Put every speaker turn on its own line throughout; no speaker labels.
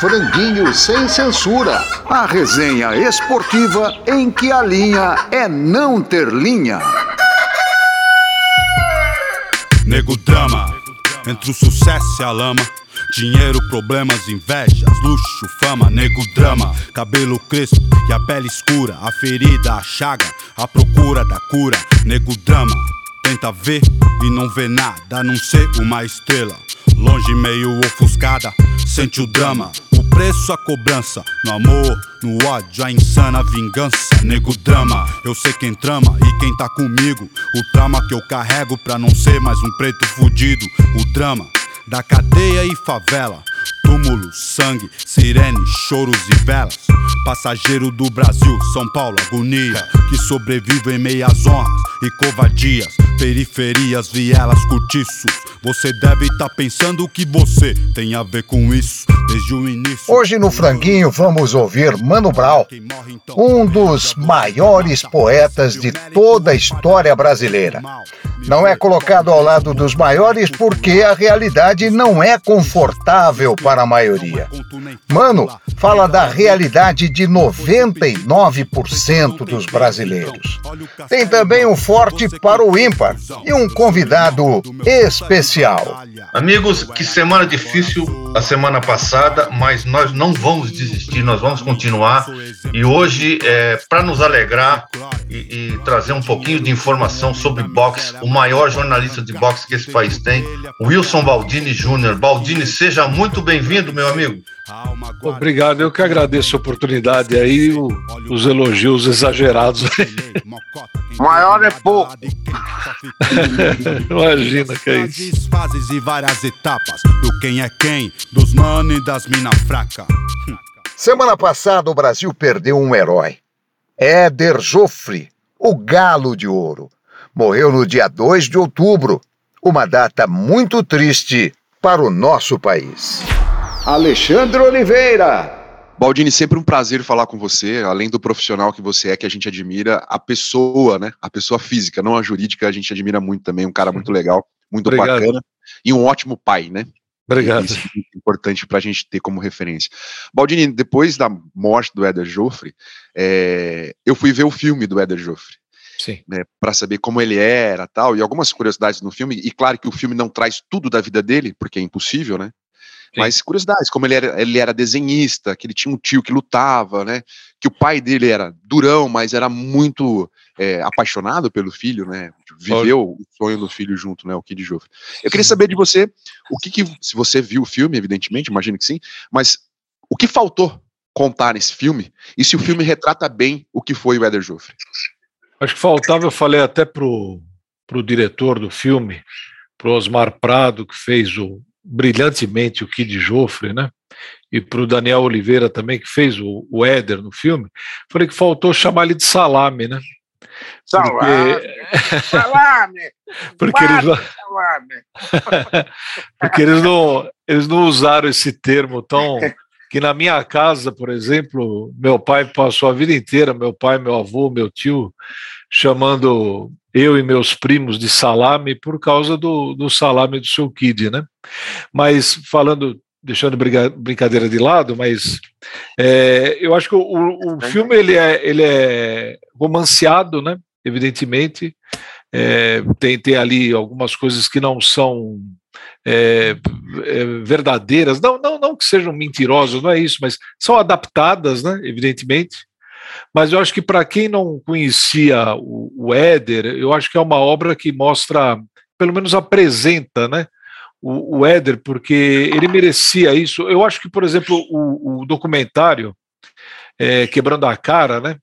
Franguinho sem censura. A resenha esportiva em que a linha é não ter linha.
Nego drama, entre o sucesso e a lama. Dinheiro, problemas, invejas, luxo, fama, nego drama, cabelo crespo e a pele escura, a ferida, a chaga, a procura da cura, nego drama. Tenta ver e não vê nada, a não ser uma estrela. Longe, meio ofuscada, sente o drama. Preço, a cobrança. No amor, no ódio, a insana vingança. Nego drama, eu sei quem trama e quem tá comigo. O drama que eu carrego pra não ser mais um preto fudido. O drama da cadeia e favela. Túmulo, sangue, sirene, choros e velas. Passageiro do Brasil, São Paulo, agonia. Que sobrevive em meias honras e covardias. Periferias, vielas, cortiços. Você deve estar tá pensando que você tem a ver com isso desde o início.
Hoje no Franguinho vamos ouvir Mano Brown, um dos maiores poetas de toda a história brasileira. Não é colocado ao lado dos maiores porque a realidade não é confortável para a maioria. Mano fala da realidade de 99% dos brasileiros. Tem também um forte para o ímpar e um convidado especial.
Amigos, que semana difícil a semana passada, mas nós não vamos desistir, nós vamos continuar. E hoje, é, para nos alegrar e, e, trazer um pouquinho de informação sobre boxe, o maior jornalista de boxe que esse país tem, Wilson Baldini Júnior. Baldini, seja muito bem-vindo, meu amigo.
Obrigado, eu que agradeço a oportunidade aí, o, os elogios exagerados.
Maior é pouco.
Imagina que é isso.
fases e várias etapas do quem é quem, dos mano e das mina fraca.
Semana passada o Brasil perdeu um herói. Éder Joffre, o galo de ouro. Morreu no dia 2 de outubro, uma data muito triste para o nosso país. Alexandre Oliveira.
Baldini, sempre um prazer falar com você, além do profissional que você é, que a gente admira, a pessoa, né? A pessoa física, não a jurídica, a gente admira muito também, um cara muito legal, muito Obrigado. bacana e um ótimo pai, né?
Obrigado. Isso
é importante para a gente ter como referência. Baldini, depois da morte do Éder Joffre, é, eu fui ver o filme do Éder Joffre. Né, para saber como ele era tal, e algumas curiosidades no filme, e claro que o filme não traz tudo da vida dele, porque é impossível, né? Mas curiosidades, como ele era, ele era desenhista, que ele tinha um tio que lutava, né? Que o pai dele era durão, mas era muito é, apaixonado pelo filho, né? Viveu o sonho do filho junto, né? O Kid Joffre. Eu queria saber de você, o que, que se você viu o filme, evidentemente, imagino que sim, mas o que faltou contar nesse filme e se o filme retrata bem o que foi o Eder Joffre?
Acho que faltava, eu falei até pro, pro diretor do filme, pro Osmar Prado, que fez o, brilhantemente o Kid Joffre, né? E para o Daniel Oliveira também, que fez o, o Éder no filme, falei que faltou chamar ele de salame, né?
Salame! Porque, salame!
porque, eles não... salame. porque eles não, eles não usaram esse termo tão. Que na minha casa, por exemplo, meu pai passou a vida inteira, meu pai, meu avô, meu tio, chamando eu e meus primos de salame por causa do, do salame do seu kid, né? Mas falando, deixando brincadeira de lado, mas é, eu acho que o, o filme ele é, ele é romanceado, né? Evidentemente, é, tem, tem ali algumas coisas que não são é, é, verdadeiras, não, não, não que sejam mentirosas, não é isso, mas são adaptadas, né, evidentemente, mas eu acho que para quem não conhecia o, o Éder, eu acho que é uma obra que mostra, pelo menos apresenta, né? O, o Éder, porque ele merecia isso. Eu acho que, por exemplo, o, o documentário é, Quebrando a Cara, né?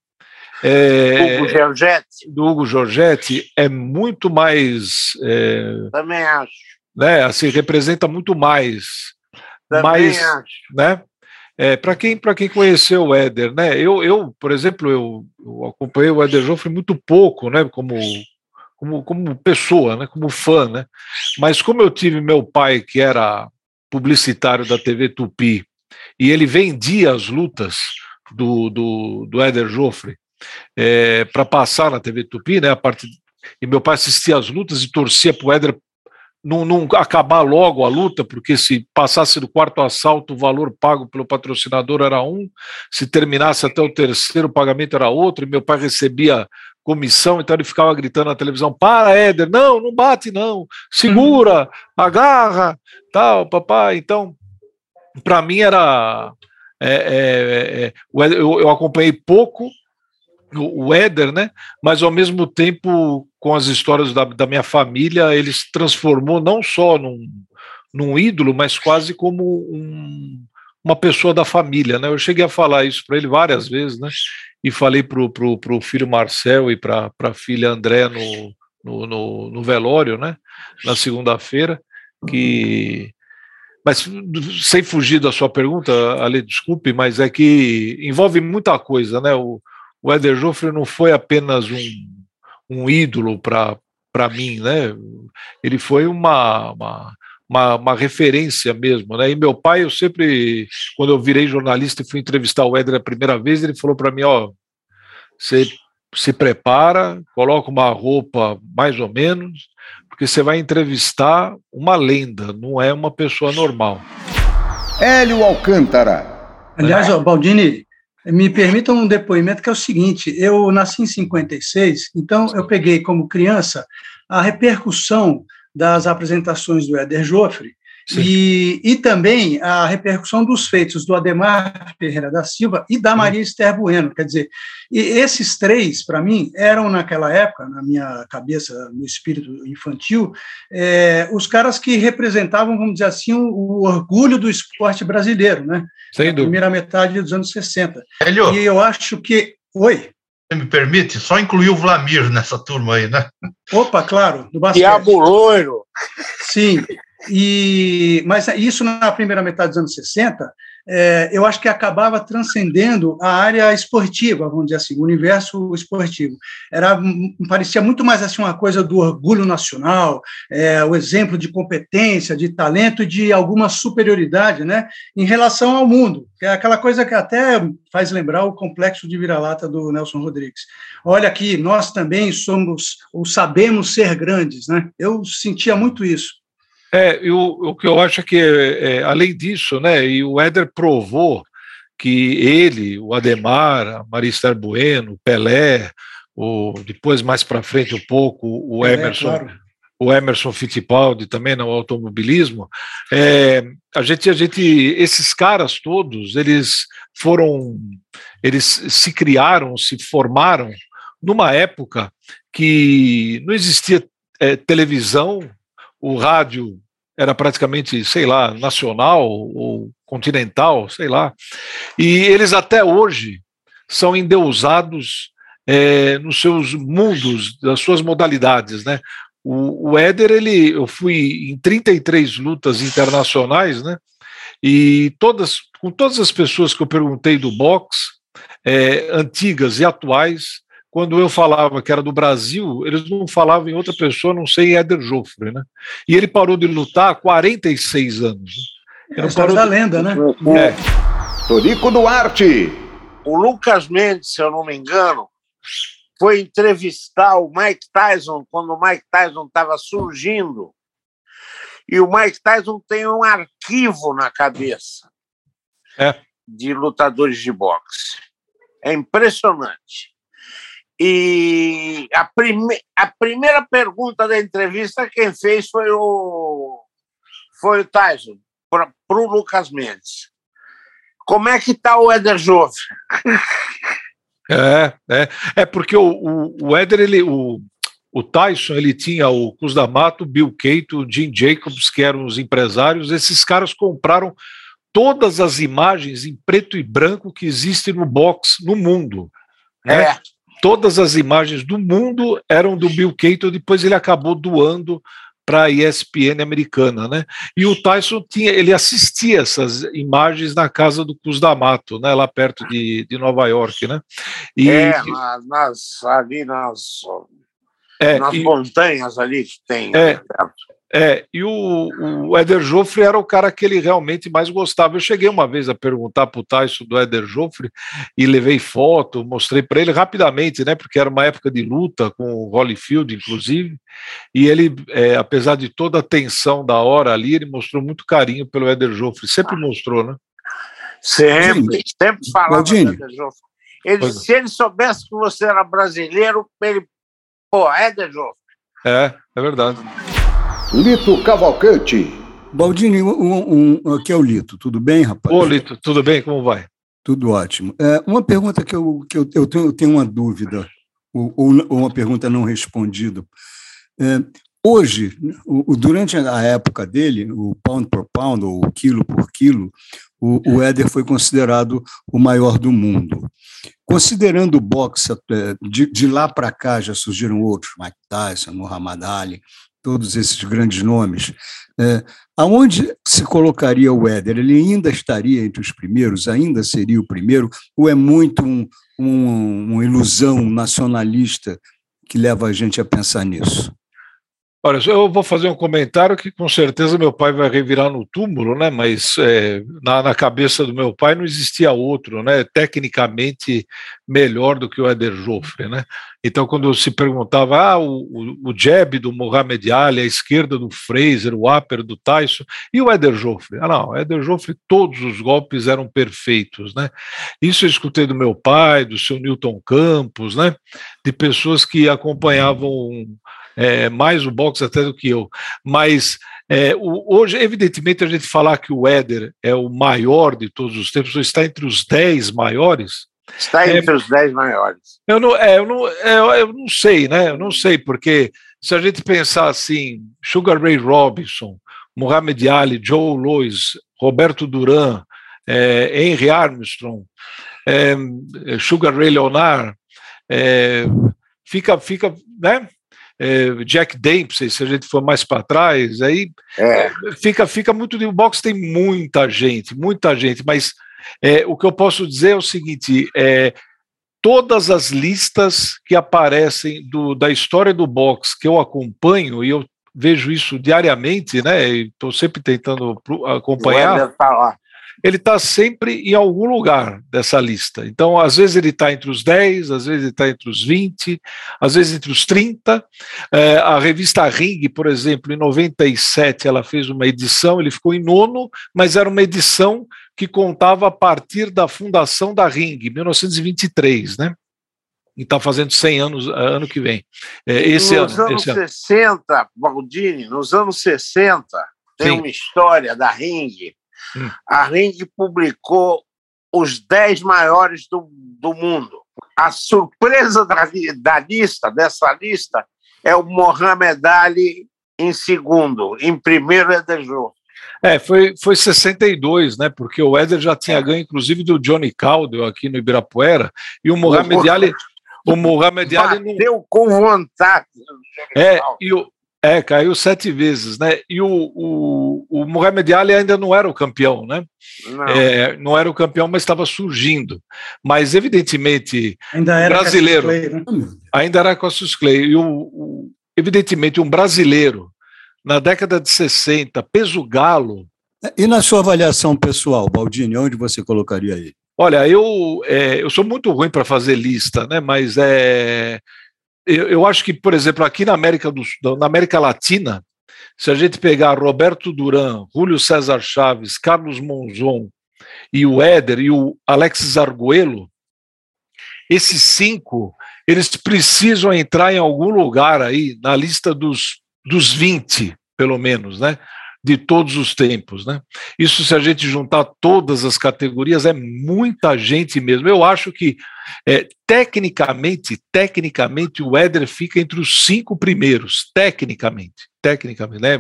É, Hugo Giorgetti.
Do Hugo Giorgetti é muito mais. É,
Também acho.
Né, assim, representa muito mais. Também mais, acho. Né? É, para quem, quem conheceu o Éder, né? Eu, eu por exemplo, eu, eu acompanhei o Éder Joffre muito pouco, né? Como, como, como pessoa, né? Como fã, né? Mas como eu tive meu pai que era publicitário da TV Tupi e ele vendia as lutas do, do, do Éder Joffre é, para passar na TV Tupi, né? A parte e meu pai assistia às lutas e torcia para o Éder não, não, acabar logo a luta, porque se passasse do quarto assalto, o valor pago pelo patrocinador era um, se terminasse até o terceiro, o pagamento era outro, e meu pai recebia comissão, então ele ficava gritando na televisão: para, Éder, não, não bate, não, segura, agarra, tal, papai. Então, para mim era. É, é, é, eu, eu acompanhei pouco o Éder, né? Mas ao mesmo tempo, com as histórias da, da minha família, ele se transformou não só num, num ídolo, mas quase como um, uma pessoa da família, né? Eu cheguei a falar isso para ele várias vezes, né? E falei para o filho Marcel e para a filha André no, no, no, no velório, né? Na segunda-feira, que mas sem fugir da sua pergunta, Ale, desculpe, mas é que envolve muita coisa, né? O, o Éder Joffre não foi apenas um, um ídolo para mim, né? Ele foi uma, uma, uma, uma, referência mesmo, né? E meu pai, eu sempre, quando eu virei jornalista e fui entrevistar o Éder a primeira vez, ele falou para mim, ó, você se prepara, coloca uma roupa mais ou menos, porque você vai entrevistar uma lenda, não é uma pessoa normal.
Hélio Alcântara.
Aliás, Baldini, me permitam um depoimento que é o seguinte: eu nasci em 56, então eu peguei como criança a repercussão das apresentações do Éder Joffre e, e também a repercussão dos feitos do Ademar Ferreira da Silva e da Maria Esther Bueno. Quer dizer, e esses três, para mim, eram naquela época, na minha cabeça, no espírito infantil, é, os caras que representavam, vamos dizer assim, o, o orgulho do esporte brasileiro, né?
Sem
dúvida. primeira metade dos anos 60.
Helio,
e eu acho que. Oi.
Você me permite? Só incluir o Vlamir nessa turma aí, né?
Opa, claro,
do basquete. Diabo loiro!
Sim. E, mas isso na primeira metade dos anos 60, é, eu acho que acabava transcendendo a área esportiva, vamos dizer assim, o universo esportivo. Era, parecia muito mais assim uma coisa do orgulho nacional, é, o exemplo de competência, de talento de alguma superioridade né, em relação ao mundo, que é aquela coisa que até faz lembrar o complexo de vira-lata do Nelson Rodrigues. Olha aqui, nós também somos, ou sabemos ser grandes. Né? Eu sentia muito isso.
É, eu, o que eu acho é que, é, além disso, né, e o Éder provou que ele, o Ademar, a Marista Bueno, o Pelé, o, depois mais para frente um pouco, o Emerson, claro. o Emerson Fittipaldi também no automobilismo, é, a gente, a gente, esses caras todos, eles foram, eles se criaram, se formaram numa época que não existia é, televisão, o rádio era praticamente, sei lá, nacional ou continental, sei lá. E eles até hoje são endeusados é, nos seus mundos, das suas modalidades, né? O, o Éder, ele, eu fui em 33 lutas internacionais, né? E todas, com todas as pessoas que eu perguntei do boxe, é, antigas e atuais, quando eu falava que era do Brasil, eles não falavam em outra pessoa, não sei, Éder Joffre, né? E ele parou de lutar há 46 anos.
Né? É parou da de... lenda, né?
É. Torico Duarte.
O Lucas Mendes, se eu não me engano, foi entrevistar o Mike Tyson quando o Mike Tyson estava surgindo. E o Mike Tyson tem um arquivo na cabeça
é.
de lutadores de boxe. É impressionante. E a, prime a primeira pergunta da entrevista quem fez foi o, foi o Tyson, para o Lucas Mendes. Como é que está o Éder Jove?
É, é, é porque o, o, o Éder, ele, o, o Tyson, ele tinha o Cus D'Amato, Bill Cato, o Jim Jacobs, que eram os empresários, esses caras compraram todas as imagens em preto e branco que existem no box no mundo. Né? É todas as imagens do mundo eram do Bill Cato, depois ele acabou doando para a ESPN americana, né? E o Tyson tinha, ele assistia essas imagens na casa do Cruz D'Amato, né? Lá perto de, de Nova York, né?
E, é, nas, ali nas, é, nas e, montanhas ali que tem.
É, É, e o, o Éder Joffre era o cara que ele realmente mais gostava. Eu cheguei uma vez a perguntar para o Tyson do Éder Joffre e levei foto, mostrei para ele rapidamente, né? Porque era uma época de luta com o Holyfield, inclusive, e ele, é, apesar de toda a tensão da hora ali, ele mostrou muito carinho pelo Éder Joffre, sempre mostrou, né?
Sempre, sempre falava do Éder Joffre. Ele, se ele soubesse que você era brasileiro, ele. Pô, Éder Joffre.
É, é verdade.
Lito Cavalcante.
Baldini, um, um, aqui é o Lito, tudo bem, rapaz?
Ô, Lito, tudo bem? Como vai?
Tudo ótimo. É, uma pergunta que, eu, que eu, eu, tenho, eu tenho uma dúvida, ou, ou, uma pergunta não respondida. É, hoje, o, durante a época dele, o pound por pound, ou quilo por quilo, o, o Éder foi considerado o maior do mundo. Considerando o boxe, é, de, de lá para cá já surgiram outros, Mike Tyson, Muhammad Ali, todos esses grandes nomes, é, aonde se colocaria o Éder? Ele ainda estaria entre os primeiros? Ainda seria o primeiro? Ou é muito um, um, uma ilusão nacionalista que leva a gente a pensar nisso?
Olha, eu vou fazer um comentário que com certeza meu pai vai revirar no túmulo, né? Mas é, na, na, cabeça do meu pai não existia outro, né? Tecnicamente melhor do que o Eder Joffre, né? Então, quando se perguntava, ah, o, o, o jab do Mohamed Ali, a esquerda do Fraser, o upper do Tyson, e o Eder Joffre? Ah, não, o Eder Joffre, todos os golpes eram perfeitos, né? Isso eu escutei do meu pai, do seu Newton Campos, né? De pessoas que acompanhavam é, mais o boxe até do que eu. Mas é, o, hoje, evidentemente, a gente falar que o Éder é o maior de todos os tempos, ou está entre os 10 maiores.
Está entre é, os 10 maiores.
Eu não, é, eu, não, é, eu não sei, né? Eu não sei, porque se a gente pensar assim, Sugar Ray Robinson, Muhammad Ali, Joe Louis, Roberto Duran, é, Henry Armstrong, é, Sugar Ray Leonard, é, fica, fica, né? É, Jack Dempsey, se a gente for mais para trás, aí é. fica, fica muito. O boxe tem muita gente, muita gente, mas é, o que eu posso dizer é o seguinte: é, todas as listas que aparecem do, da história do boxe que eu acompanho, e eu vejo isso diariamente, né? Estou sempre tentando acompanhar. Ele está sempre em algum lugar dessa lista. Então, às vezes ele está entre os 10, às vezes ele está entre os 20, às vezes entre os 30. É, a revista Ring, por exemplo, em 97, ela fez uma edição, ele ficou em nono, mas era uma edição que contava a partir da fundação da Ring, 1923, né? E está fazendo 100 anos ano que vem. É, esse
nos
ano,
anos
esse
60, ano. Baldini, nos anos 60, tem Sim. uma história da Ring Hum. A Ring publicou os 10 maiores do, do mundo. A surpresa da, da lista, dessa lista, é o Mohamed Ali em segundo, em primeiro é Dejo.
É, foi, foi 62, né? Porque o Éder já tinha ganho, inclusive, do Johnny Caldwell aqui no Ibirapuera, e o Mohamed Ali. O Mohamed
Ali. Bateu com vontade.
É, e o, é, caiu sete vezes, né? E o, o, o Mohamed Ali ainda não era o campeão, né? Não, é, não era o campeão, mas estava surgindo. Mas, evidentemente, ainda era brasileiro. Clay, né? Ainda era Cassius Clay. E, o, o, evidentemente, um brasileiro, na década de 60, peso galo.
E na sua avaliação pessoal, Baldini, onde você colocaria ele?
Olha, eu, é, eu sou muito ruim para fazer lista, né? Mas é eu, eu acho que, por exemplo, aqui na América, do, na América Latina, se a gente pegar Roberto Duran, Júlio César Chaves, Carlos Monzon e o Éder e o Alexis Arguello, esses cinco, eles precisam entrar em algum lugar aí na lista dos, dos 20, pelo menos, né? De todos os tempos. Né? Isso, se a gente juntar todas as categorias, é muita gente mesmo. Eu acho que, é, tecnicamente, tecnicamente, o Éder fica entre os cinco primeiros, tecnicamente. Tecnicamente, né?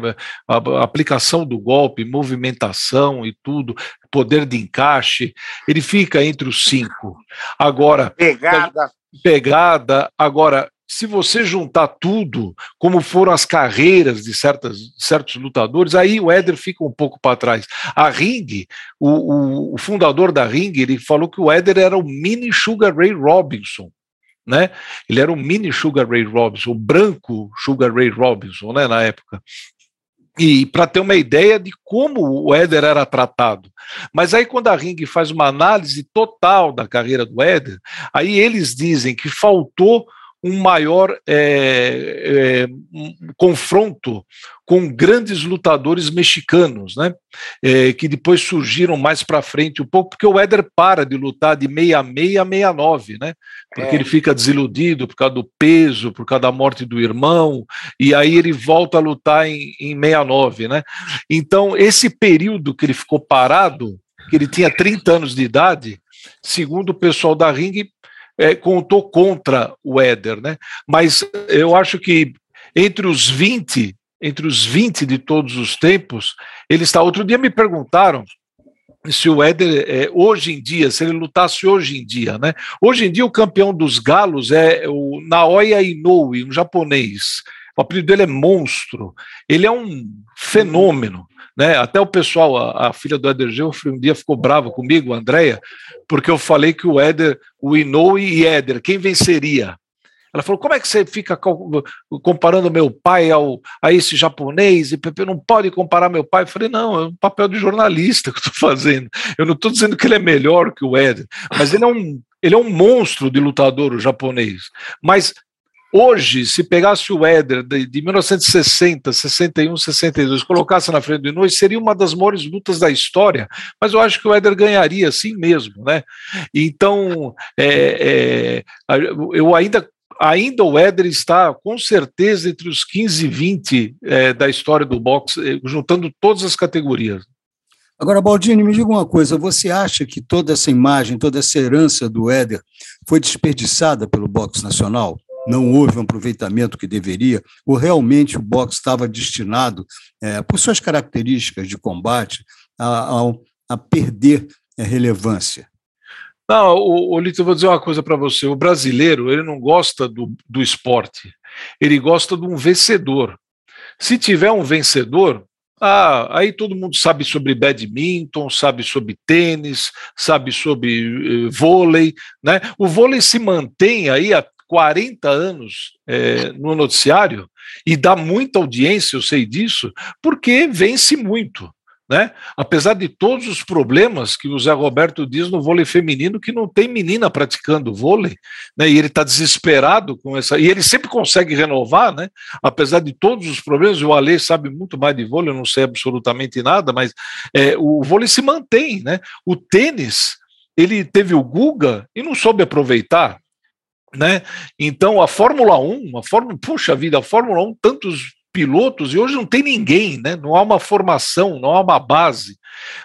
A, a aplicação do golpe, movimentação e tudo, poder de encaixe, ele fica entre os cinco. Agora.
Pegada.
Pegada. Agora, se você juntar tudo, como foram as carreiras de certas, certos lutadores, aí o Éder fica um pouco para trás. A Ring, o, o, o, fundador da Ring, ele falou que o Éder era o mini Sugar Ray Robinson. Né? Ele era o mini Sugar Ray Robinson, o branco Sugar Ray Robinson, né, na época. e para ter uma ideia de como o Éder era tratado. Mas aí, quando a Ring faz uma análise total da carreira do Éder, aí eles dizem que faltou um maior é, é, um confronto com grandes lutadores mexicanos, né? É, que depois surgiram mais para frente um pouco, porque o Éder para de lutar de 66 a 69, né? Porque é. ele fica desiludido por causa do peso, por causa da morte do irmão, e aí ele volta a lutar em, em 69, né? Então, esse período que ele ficou parado, que ele tinha 30 anos de idade, segundo o pessoal da Ring, é, contou contra o Éder, né? Mas eu acho que entre os 20, entre os 20 de todos os tempos, ele está. Outro dia me perguntaram se o Éder, é, hoje em dia, se ele lutasse hoje em dia, né? Hoje em dia, o campeão dos galos é o Naoya Inoue, um japonês. O apelido dele é Monstro. Ele é um fenômeno. Né? Até o pessoal, a, a filha do Éder Geoffrey, um dia ficou brava comigo, a Andrea, porque eu falei que o Éder, o Inoue e Éder, quem venceria? Ela falou: como é que você fica comparando meu pai ao, a esse japonês? E Pepe não pode comparar meu pai. Eu falei: não, é um papel de jornalista que eu estou fazendo. Eu não estou dizendo que ele é melhor que o Éder, mas ele é um, ele é um monstro de lutador, o japonês. Mas Hoje, se pegasse o Éder de, de 1960, 61, 62, colocasse na frente do Inoue, seria uma das maiores lutas da história, mas eu acho que o Éder ganharia assim mesmo, né? Então, é, é, eu ainda ainda o Éder está com certeza entre os 15 e 20 é, da história do boxe, juntando todas as categorias.
Agora, Baldini, me diga uma coisa: você acha que toda essa imagem, toda essa herança do Éder foi desperdiçada pelo boxe nacional? Não houve um aproveitamento que deveria, ou realmente o boxe estava destinado, é, por suas características de combate, a, a, a perder a relevância?
Não, o, o Lito, vou dizer uma coisa para você. O brasileiro, ele não gosta do, do esporte, ele gosta de um vencedor. Se tiver um vencedor, ah, aí todo mundo sabe sobre badminton, sabe sobre tênis, sabe sobre eh, vôlei, né? O vôlei se mantém aí 40 anos é, no noticiário e dá muita audiência, eu sei disso, porque vence muito. Né? Apesar de todos os problemas que o Zé Roberto diz no vôlei feminino, que não tem menina praticando vôlei, né? e ele está desesperado com essa. E ele sempre consegue renovar, né? apesar de todos os problemas. O Ale sabe muito mais de vôlei, eu não sei absolutamente nada, mas é, o vôlei se mantém. Né? O tênis, ele teve o Guga e não soube aproveitar. Né? Então a Fórmula 1, a Fórmula, puxa vida, a Fórmula 1, tantos pilotos, e hoje não tem ninguém, né? não há uma formação, não há uma base.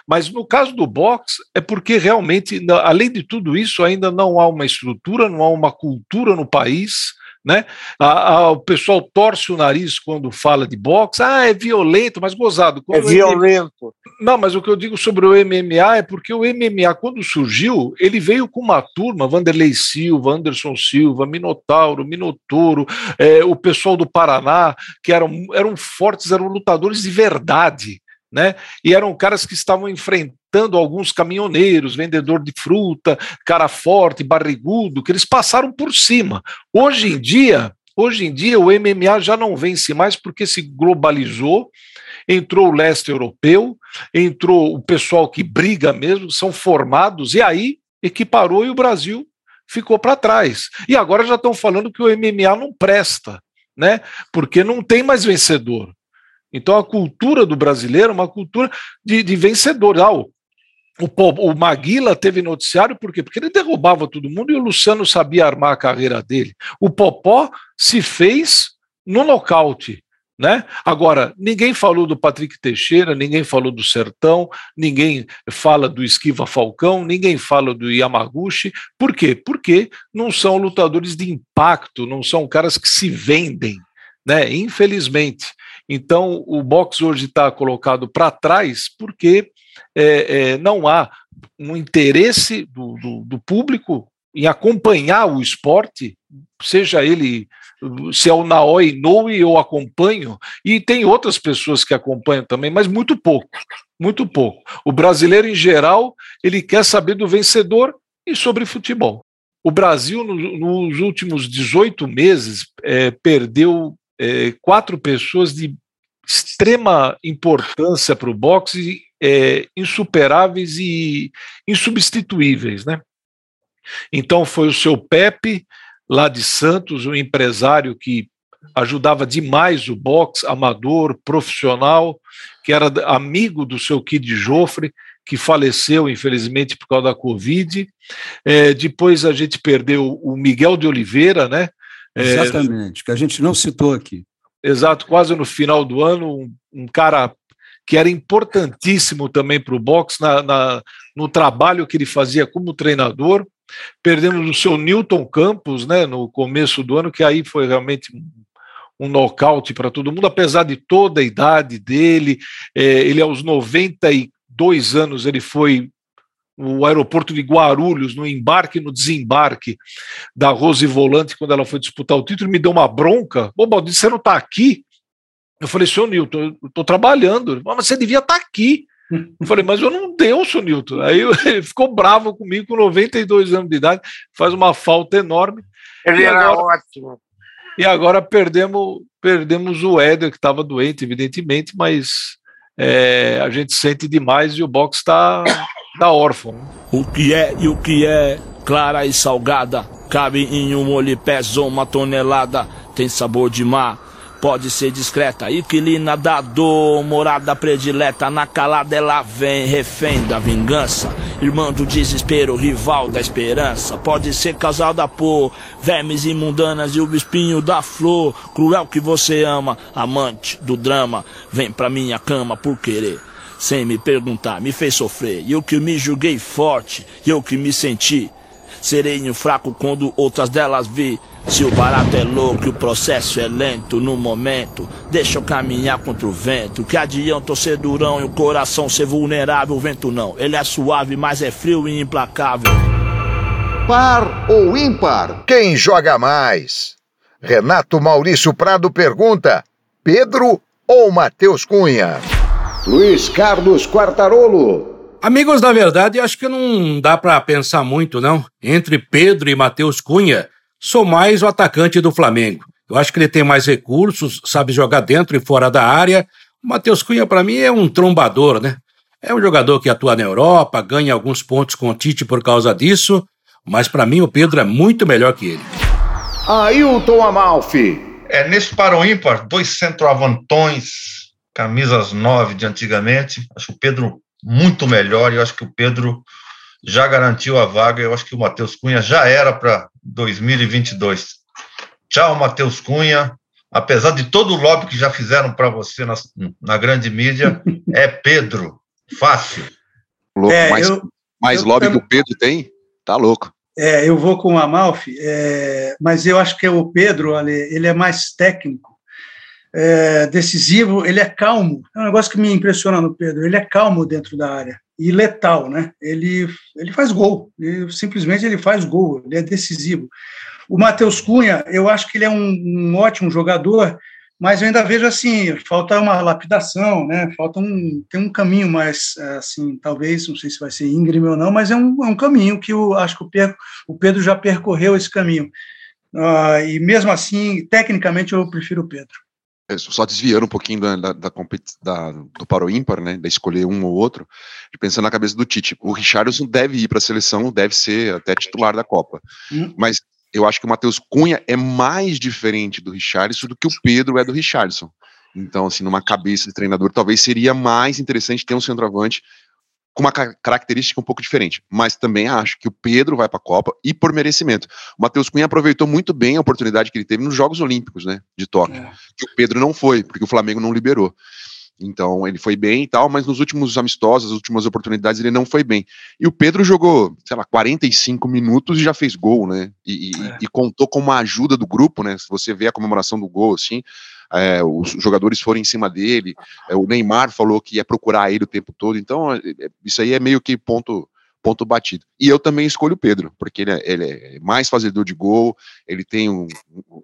Mas no caso do boxe, é porque realmente, além de tudo isso, ainda não há uma estrutura, não há uma cultura no país, né? A, a, o pessoal torce o nariz quando fala de boxe, ah, é violento, mas gozado.
É violento.
Não, mas o que eu digo sobre o MMA é porque o MMA, quando surgiu, ele veio com uma turma, Vanderlei Silva, Anderson Silva, Minotauro, Minotouro, é, o pessoal do Paraná, que eram, eram fortes, eram lutadores de verdade né? E eram caras que estavam enfrentando alguns caminhoneiros, vendedor de fruta, cara forte, barrigudo, que eles passaram por cima. Hoje em dia, hoje em dia o MMA já não vence mais porque se globalizou, entrou o leste europeu, entrou o pessoal que briga mesmo, são formados e aí equiparou e o Brasil ficou para trás. E agora já estão falando que o MMA não presta, né? Porque não tem mais vencedor. Então a cultura do brasileiro é uma cultura de, de vencedor. Ah, o, o, o Maguila teve noticiário por quê? Porque ele derrubava todo mundo e o Luciano sabia armar a carreira dele. O Popó se fez no nocaute. Né? Agora, ninguém falou do Patrick Teixeira, ninguém falou do Sertão, ninguém fala do Esquiva Falcão, ninguém fala do Yamaguchi. Por quê? Porque não são lutadores de impacto, não são caras que se vendem, né? Infelizmente. Então, o boxe hoje está colocado para trás porque é, é, não há um interesse do, do, do, público em acompanhar o esporte, seja ele se é o Naoi Inoue eu acompanho, e tem outras pessoas que acompanham também, mas muito pouco, muito pouco. O brasileiro, em geral, ele quer saber do vencedor e sobre futebol. O Brasil, no, nos últimos 18 meses, é, perdeu é, quatro pessoas de extrema importância para o boxe, é, insuperáveis e insubstituíveis, né? Então foi o seu Pepe, lá de Santos, um empresário que ajudava demais o boxe, amador, profissional, que era amigo do seu Kid Joffre, que faleceu, infelizmente, por causa da Covid. É, depois a gente perdeu o Miguel de Oliveira, né?
É, Exatamente, que a gente não citou aqui.
Exato, quase no final do ano, um, um cara que era importantíssimo também para o boxe na, na, no trabalho que ele fazia como treinador. Perdemos o seu Newton Campos, né, no começo do ano, que aí foi realmente um nocaute para todo mundo, apesar de toda a idade dele. É, ele, aos 92 anos, ele foi no aeroporto de Guarulhos, no embarque e no desembarque da Rose Volante, quando ela foi disputar o título, me deu uma bronca. Ô, Baldi, você não está aqui? Eu falei, senhor Newton, eu estou trabalhando. Mas você devia estar tá aqui. Eu falei, mas eu não deu, senhor Newton. Aí ele ficou bravo comigo, com 92 anos de idade, faz uma falta enorme.
Ele era agora, ótimo.
E agora perdemos, perdemos o Éder, que estava doente, evidentemente, mas é, a gente sente demais e o box está tá órfão.
O que é e o que é, clara e salgada, cabe em um olho e pesa uma tonelada, tem sabor de mar Pode ser discreta, inquilina da dor, morada predileta, na calada ela vem, refém da vingança, irmã do desespero, rival da esperança. Pode ser causada por vermes imundanas e o espinho da flor, cruel que você ama, amante do drama, vem pra minha cama por querer. Sem me perguntar, me fez sofrer. E eu que me julguei forte, eu que me senti serei fraco quando outras delas vi. Se o barato é louco e o processo é lento no momento, deixa eu caminhar contra o vento. Que adianta eu ser durão e o coração ser vulnerável? O vento não, ele é suave, mas é frio e implacável.
Par ou ímpar? Quem joga mais? Renato Maurício Prado pergunta: Pedro ou Matheus Cunha? Luiz Carlos Quartarolo.
Amigos, na verdade, acho que não dá para pensar muito, não. Entre Pedro e Matheus Cunha, Sou mais o atacante do Flamengo. Eu acho que ele tem mais recursos, sabe jogar dentro e fora da área. O Matheus Cunha, para mim, é um trombador, né? É um jogador que atua na Europa, ganha alguns pontos com o Tite por causa disso, mas para mim o Pedro é muito melhor que ele.
Ailton Amalfi.
É, nesse para o ímpar, dois centroavantões, camisas nove de antigamente. Acho o Pedro muito melhor e eu acho que o Pedro já garantiu a vaga. Eu acho que o Matheus Cunha já era para 2022. Tchau, Matheus Cunha. Apesar de todo o lobby que já fizeram para você na, na, grande mídia, é Pedro. Fácil.
Louco, é, mais, eu, mais eu, lobby eu, que o Pedro tem? Tá louco.
É, eu vou com o Amalfi, é, mas eu acho que o Pedro, ele é mais técnico, é, decisivo, ele é calmo. É um negócio que me impressiona no Pedro. Ele é calmo dentro da área e letal, né? Ele, ele faz gol, ele, simplesmente ele faz gol, ele é decisivo. O Matheus Cunha, eu acho que ele é um, um, ótimo jogador, mas eu ainda vejo assim, falta uma lapidação, né? Falta um, tem um caminho mais, assim, talvez, não sei se vai ser íngreme ou não, mas é um, é um caminho que eu acho que o Pedro, o Pedro já percorreu esse caminho. Uh, e mesmo assim, tecnicamente, eu prefiro o Pedro.
É, só desviando um pouquinho da, da, da, da do paro ímpar, né, da escolher um ou outro, de pensando na cabeça do Tite. O Richardson deve ir para a seleção, deve ser até titular da Copa. Hum. Mas eu acho que o Matheus Cunha é mais diferente do Richardson do que o Pedro é do Richardson. Então, assim, numa cabeça de treinador, talvez seria mais interessante ter um centroavante com uma característica um pouco diferente. Mas também acho que o Pedro vai para a Copa e por merecimento. O Matheus Cunha aproveitou muito bem a oportunidade que ele teve nos Jogos Olímpicos, né, de Tóquio, é. que o Pedro não foi, porque o Flamengo não liberou. Então ele foi bem e tal, mas nos últimos amistosos, as últimas oportunidades, ele não foi bem. E o Pedro jogou, sei lá, 45 minutos e já fez gol, né? E, é. e, e contou com uma ajuda do grupo, né? Se você vê a comemoração do gol, assim, é, os jogadores foram em cima dele, é, o Neymar falou que ia procurar ele o tempo todo, então é, é, isso aí é meio que ponto ponto batido. E eu também escolho o Pedro, porque ele é, ele é mais fazedor de gol, ele tem um,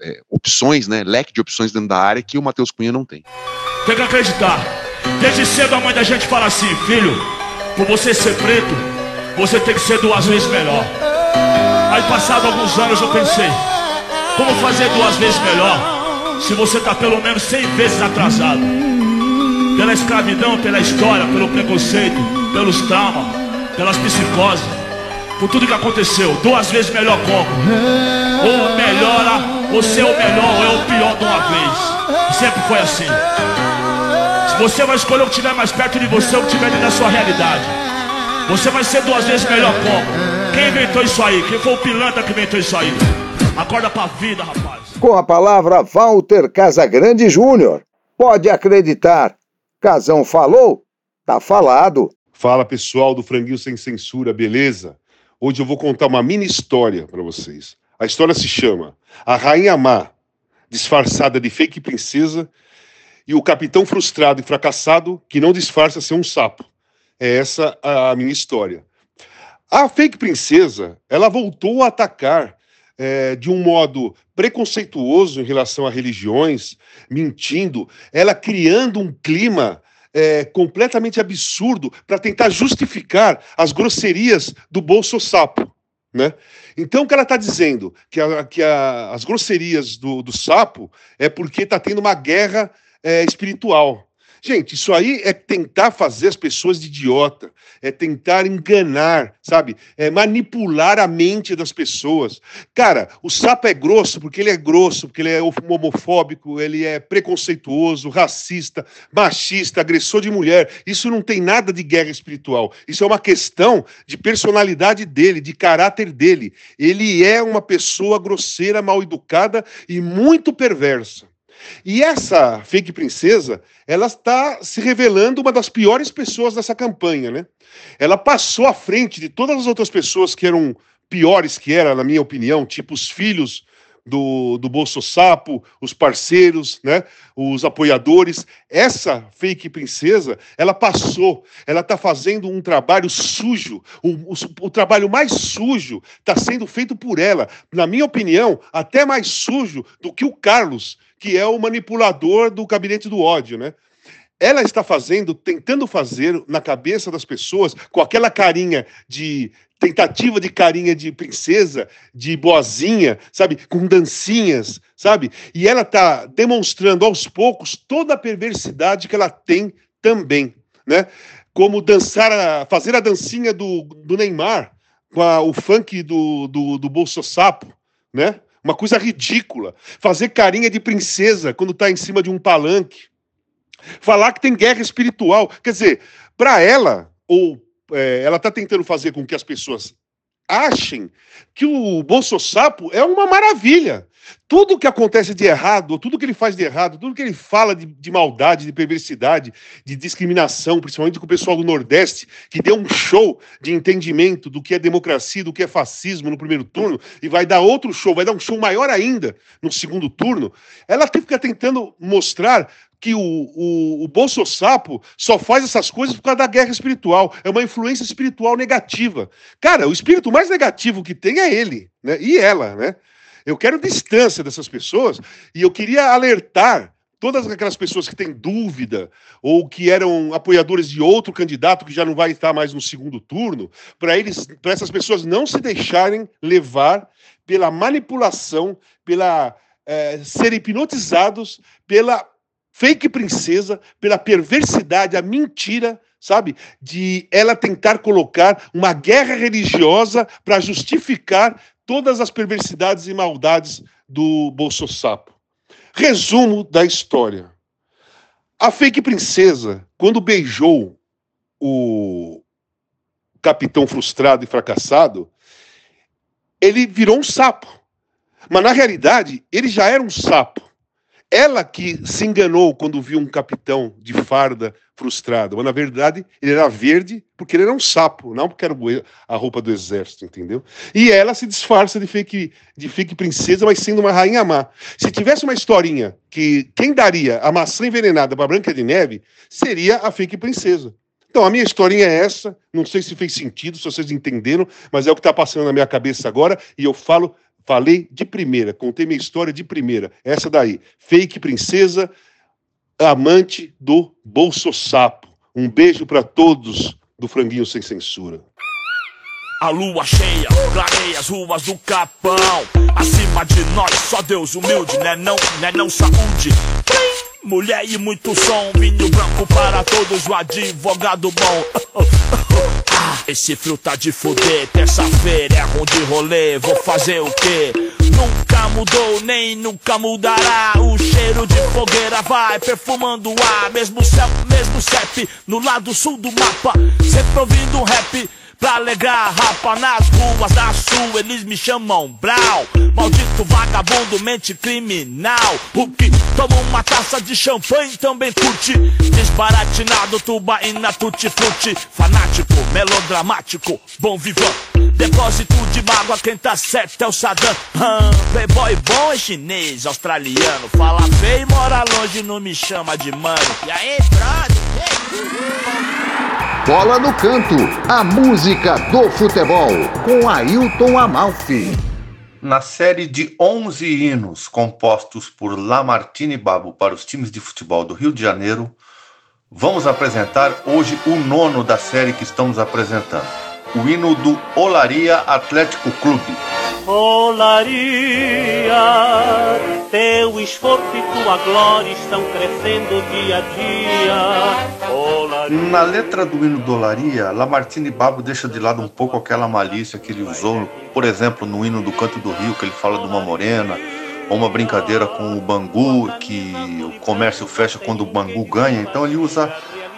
é, opções, né, leque de opções dentro da área que o Matheus Cunha não tem.
Tem que acreditar. Desde cedo a mãe da gente fala assim, filho, por você ser preto, você tem que ser duas vezes melhor. Aí passado alguns anos eu pensei, como fazer duas vezes melhor? Se você está pelo menos 100 vezes atrasado. pela escravidão, pela história, pelo preconceito, pelos traumas, pelas psicoses, por tudo que aconteceu. Duas vezes melhor como. Ou melhora, ou ser o melhor, ou é o pior de uma vez. Sempre foi assim. Você vai escolher o que estiver mais perto de você, o que estiver dentro da sua realidade. Você vai ser duas vezes melhor como. Quem inventou isso aí? Quem foi o pilantra que inventou isso aí? Acorda pra vida, rapaz.
Com a palavra, Walter Casagrande Júnior. Pode acreditar. Casão falou? Tá falado.
Fala pessoal do Franguinho Sem Censura, beleza? Hoje eu vou contar uma mini história para vocês. A história se chama A Rainha Má, disfarçada de fake princesa, e o capitão frustrado e fracassado que não disfarça ser um sapo. É essa a minha história. A fake princesa, ela voltou a atacar é, de um modo preconceituoso em relação a religiões, mentindo, ela criando um clima é, completamente absurdo para tentar justificar as grosserias do bolso sapo. Né? Então, o que ela está dizendo? Que, a, que a, as grosserias do, do sapo é porque está tendo uma guerra é, espiritual. Gente, isso aí é tentar fazer as pessoas de idiota, é tentar enganar, sabe? É manipular a mente das pessoas. Cara, o sapo é grosso porque ele é grosso, porque ele é homofóbico, ele é preconceituoso, racista, machista, agressor de mulher. Isso não tem nada de guerra espiritual. Isso é uma questão de personalidade dele, de caráter dele. Ele é uma pessoa grosseira, mal educada e muito perversa. E essa fake princesa, ela está se revelando uma das piores pessoas dessa campanha, né? Ela passou à frente de todas as outras pessoas que eram piores que ela, na minha opinião, tipo os filhos do, do Bolso Sapo, os parceiros, né, os apoiadores. Essa fake princesa, ela passou, ela está fazendo um trabalho sujo, o, o, o trabalho mais sujo está sendo feito por ela, na minha opinião, até mais sujo do que o Carlos, que é o manipulador do gabinete do ódio, né? Ela está fazendo, tentando fazer na cabeça das pessoas, com aquela carinha de tentativa de carinha de princesa, de boazinha, sabe, com dancinhas, sabe? E ela está demonstrando aos poucos toda a perversidade que ela tem também, né? Como dançar, a, fazer a dancinha do, do Neymar com a, o funk do, do, do Bolso Sapo, né? Uma coisa ridícula. Fazer carinha de princesa quando está em cima de um palanque. Falar que tem guerra espiritual. Quer dizer, para ela, ou é, ela está tentando fazer com que as pessoas achem que o Bolso Sapo é uma maravilha. Tudo que acontece de errado, tudo que ele faz de errado, tudo que ele fala de, de, maldade, de perversidade, de discriminação, principalmente com o pessoal do Nordeste, que deu um show de entendimento do que é democracia, do que é fascismo no primeiro turno, e vai dar outro show, vai dar um show maior ainda no segundo turno, ela fica tentando mostrar que o, o, o Bolso Sapo só faz essas coisas por causa da guerra espiritual. É uma influência espiritual negativa. Cara, o espírito mais negativo que tem é ele, né? E ela, né? Eu quero distância dessas pessoas e eu queria alertar todas aquelas pessoas que têm dúvida ou que eram apoiadores de outro candidato que já não vai estar mais no segundo turno, para eles, para essas pessoas não se deixarem levar pela manipulação, pela é, serem hipnotizados pela fake princesa, pela perversidade, a mentira, sabe? De ela tentar colocar uma guerra religiosa para justificar todas as perversidades e maldades do Bolso Sapo. Resumo da história. A fake princesa, quando beijou o capitão frustrado e fracassado, ele virou um sapo. Mas na realidade, ele já era um sapo. Ela que se enganou quando viu um capitão de farda frustrado. Mas, na verdade, ele era verde porque ele era um sapo, não porque era a roupa do exército, entendeu? E ela se disfarça de fake, de fake princesa, mas sendo uma rainha má. Se tivesse uma historinha que quem daria a maçã envenenada para Branca de Neve seria a fake princesa. Então, a minha historinha é essa. Não sei se fez sentido, se vocês entenderam, mas é o que está passando na minha cabeça agora. E eu falo Falei de primeira, contei minha história de primeira. Essa daí. Fake princesa, amante do Bolso Sapo. Um beijo para todos do Franguinho Sem Censura.
A lua cheia, clareia as ruas do Capão. Acima de nós, só Deus humilde, né não, né não saúde.
mulher e muito som. Vinho branco para todos, o advogado bom. Esse frio tá de fuder, terça-feira é ruim de rolê, vou fazer o quê? Nunca mudou, nem nunca mudará. O cheiro de fogueira vai perfumando o ar. Mesmo céu, mesmo CEP, no lado sul do mapa. Sempre ouvindo um rap pra alegrar rapa nas ruas da sul. Eles me chamam Brau, maldito vagabundo, mente criminal. O que toma uma taça de champanhe também curte. Desbaratinado, tubaína, tutti-frutti. Fanático, melodramático, bom vivan. Depósito de mágoa, quem tá certo é o Saddam. Hum, playboy bom é chinês, australiano. Fala feio, mora longe, não me chama de mano. E aí, brother?
Bola no Canto, a música do futebol, com Ailton Amalfi.
Na série de 11 hinos compostos por Lamartine Babo para os times de futebol do Rio de Janeiro, vamos apresentar hoje o nono da série que estamos apresentando, o hino do Olaria Atlético Clube.
Olaria, teu esforço e tua glória estão crescendo dia a dia.
Olaria. Na letra do hino do Olaria, Lamartine Babo deixa de lado um pouco aquela malícia que ele usou, por exemplo, no hino do Canto do Rio, que ele fala de uma morena, ou uma brincadeira com o Bangu, que o comércio fecha quando o Bangu ganha. Então ele usa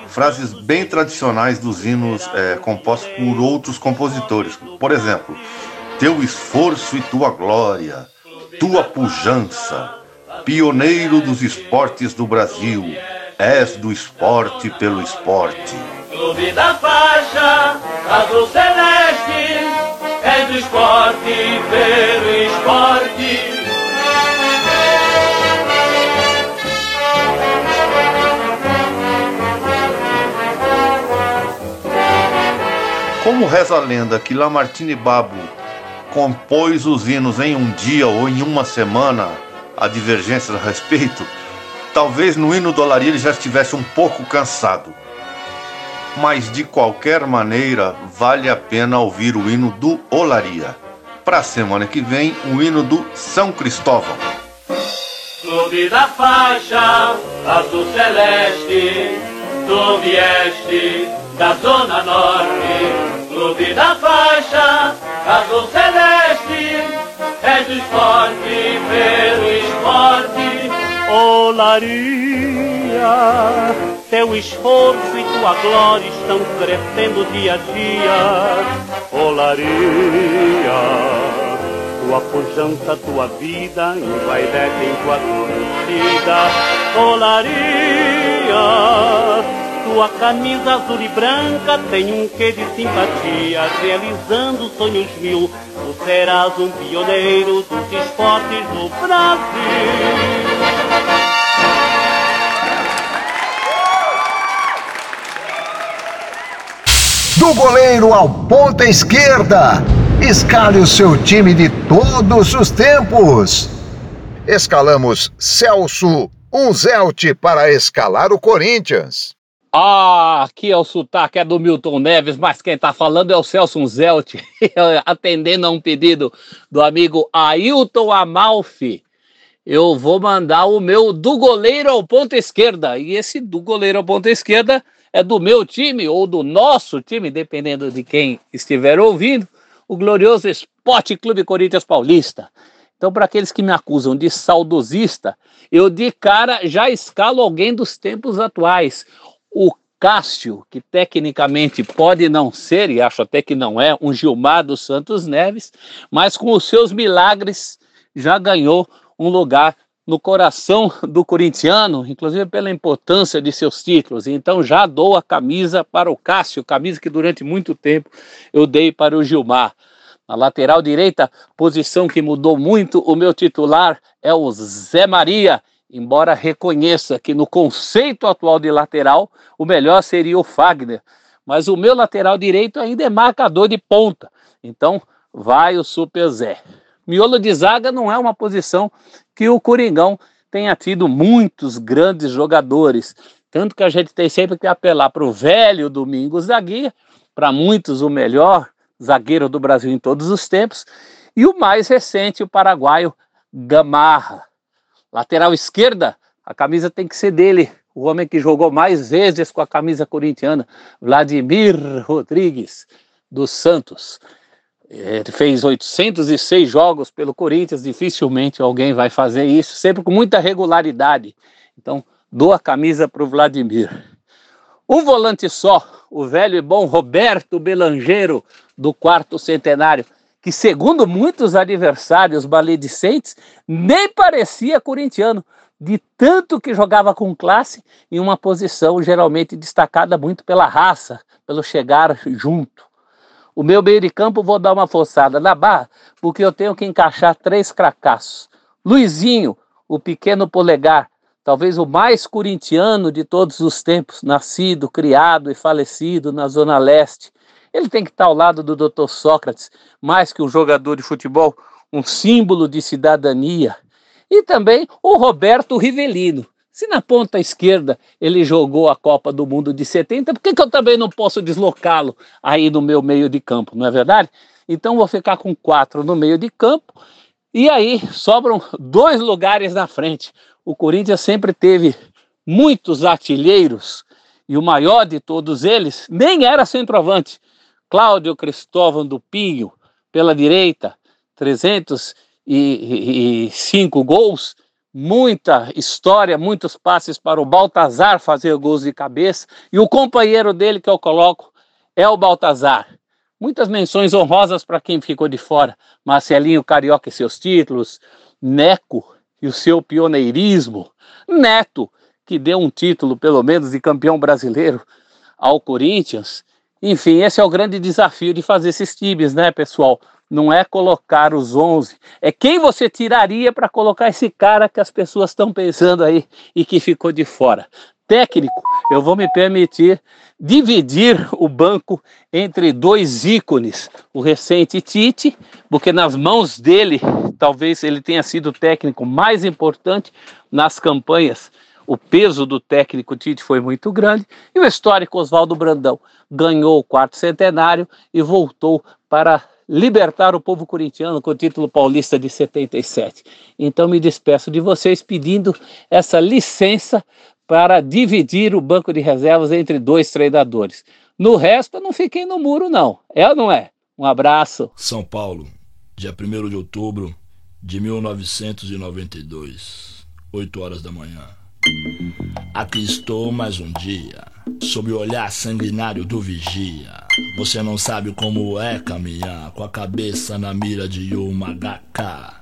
frases bem tradicionais dos hinos é, compostos por outros compositores. Por exemplo, teu esforço e tua glória, tua pujança, pioneiro dos esportes do Brasil, és do esporte pelo esporte.
Clube da faixa, azul celeste, és do esporte pelo esporte.
Como reza a lenda que Lamartine Babo compôs os hinos em um dia ou em uma semana, há divergências a respeito, talvez no hino do Olaria ele já estivesse um pouco cansado. Mas de qualquer maneira, vale a pena ouvir o hino do Olaria. Para a semana que vem, o hino do São Cristóvão.
Clube da faixa azul celeste, tu vieste da zona norte. Clube da faixa azul celeste, é do esporte pelo esporte. Olaria, teu esforço e tua glória estão crescendo dia a dia. Olaria, tua pujança, tua vida, vai em tua torcida. Olaria, tua camisa azul e branca tem um quê de simpatia, realizando sonhos mil. Tu serás um pioneiro dos esportes do Brasil.
Do goleiro ao ponta esquerda, escale o seu time de todos os tempos. Escalamos Celso Unzelt para escalar o Corinthians.
Ah, aqui é o sotaque, é do Milton Neves, mas quem está falando é o Celso Zelt, atendendo a um pedido do amigo Ailton Amalfi. Eu vou mandar o meu do goleiro ao ponta esquerda. E esse do goleiro ao ponta esquerda é do meu time ou do nosso time, dependendo de quem estiver ouvindo, o glorioso Esporte Clube Corinthians Paulista. Então, para aqueles que me acusam de saudosista, eu de cara já escalo alguém dos tempos atuais o Cássio, que tecnicamente pode não ser, e acho até que não é, um Gilmar dos Santos Neves, mas com os seus milagres já ganhou um lugar no coração do corintiano, inclusive pela importância de seus títulos. Então já dou a camisa para o Cássio, camisa que durante muito tempo eu dei para o Gilmar. Na lateral direita, posição que mudou muito, o meu titular é o Zé Maria, embora reconheça que no conceito atual de lateral, o melhor seria o Fagner. Mas o meu lateral direito ainda é marcador de ponta. Então, vai o Super Zé. Miolo de zaga não é uma posição que o Coringão tenha tido muitos grandes jogadores. Tanto que a gente tem sempre que apelar para o velho Domingos da Guia, para muitos o melhor zagueiro do Brasil em todos os tempos, e o mais recente, o paraguaio Gamarra. Lateral esquerda, A camisa tem que ser dele, o homem que jogou mais vezes com a camisa corintiana, Vladimir Rodrigues dos Santos. Ele fez 806 jogos pelo Corinthians, dificilmente alguém vai fazer isso, sempre com muita regularidade. Então, dou a camisa para o Vladimir. Um volante só, o velho e bom Roberto Belangeiro, do quarto centenário, que, segundo muitos adversários maledicentes, nem parecia corintiano, de tanto que jogava com classe em uma posição geralmente destacada muito pela raça, pelo chegar junto. O meu meio de campo vou dar uma forçada na barra, porque eu tenho que encaixar três cracassos. Luizinho, o pequeno polegar, talvez o mais corintiano de todos os tempos, nascido, criado e falecido na Zona Leste. Ele tem que estar ao lado do Dr. Sócrates, mais que um jogador de futebol, um símbolo de cidadania. E também o Roberto Rivelino, se na ponta esquerda ele jogou a Copa do Mundo de 70, por que, que eu também não posso deslocá-lo aí no meu meio de campo, não é verdade? Então vou ficar com quatro no meio de campo e aí sobram dois lugares na frente. O Corinthians sempre teve muitos artilheiros e o maior de todos eles nem era centroavante. Cláudio Cristóvão do Pinho, pela direita, 305 gols muita história, muitos passes para o Baltazar fazer gols de cabeça, e o companheiro dele que eu coloco é o Baltazar. Muitas menções honrosas para quem ficou de fora. Marcelinho Carioca e seus títulos, Neco e o seu pioneirismo, Neto, que deu um título, pelo menos, de campeão brasileiro ao Corinthians. Enfim, esse é o grande desafio de fazer esses times, né, pessoal? não é colocar os 11, é quem você tiraria para colocar esse cara que as pessoas estão pensando aí e que ficou de fora. Técnico, eu vou me permitir dividir o banco entre dois ícones, o recente Tite, porque nas mãos dele, talvez ele tenha sido o técnico mais importante nas campanhas. O peso do técnico Tite foi muito grande e o histórico Oswaldo Brandão ganhou o quarto centenário e voltou para libertar o povo corintiano com o título paulista de 77. Então me despeço de vocês pedindo essa licença para dividir o banco de reservas entre dois treinadores. No resto, eu não fiquei no muro, não. É ou não é? Um abraço.
São Paulo, dia 1 de outubro de 1992, 8 horas da manhã. Aqui estou mais um dia, sob o olhar sanguinário do vigia. Você não sabe como é caminhar com a cabeça na mira de uma HK.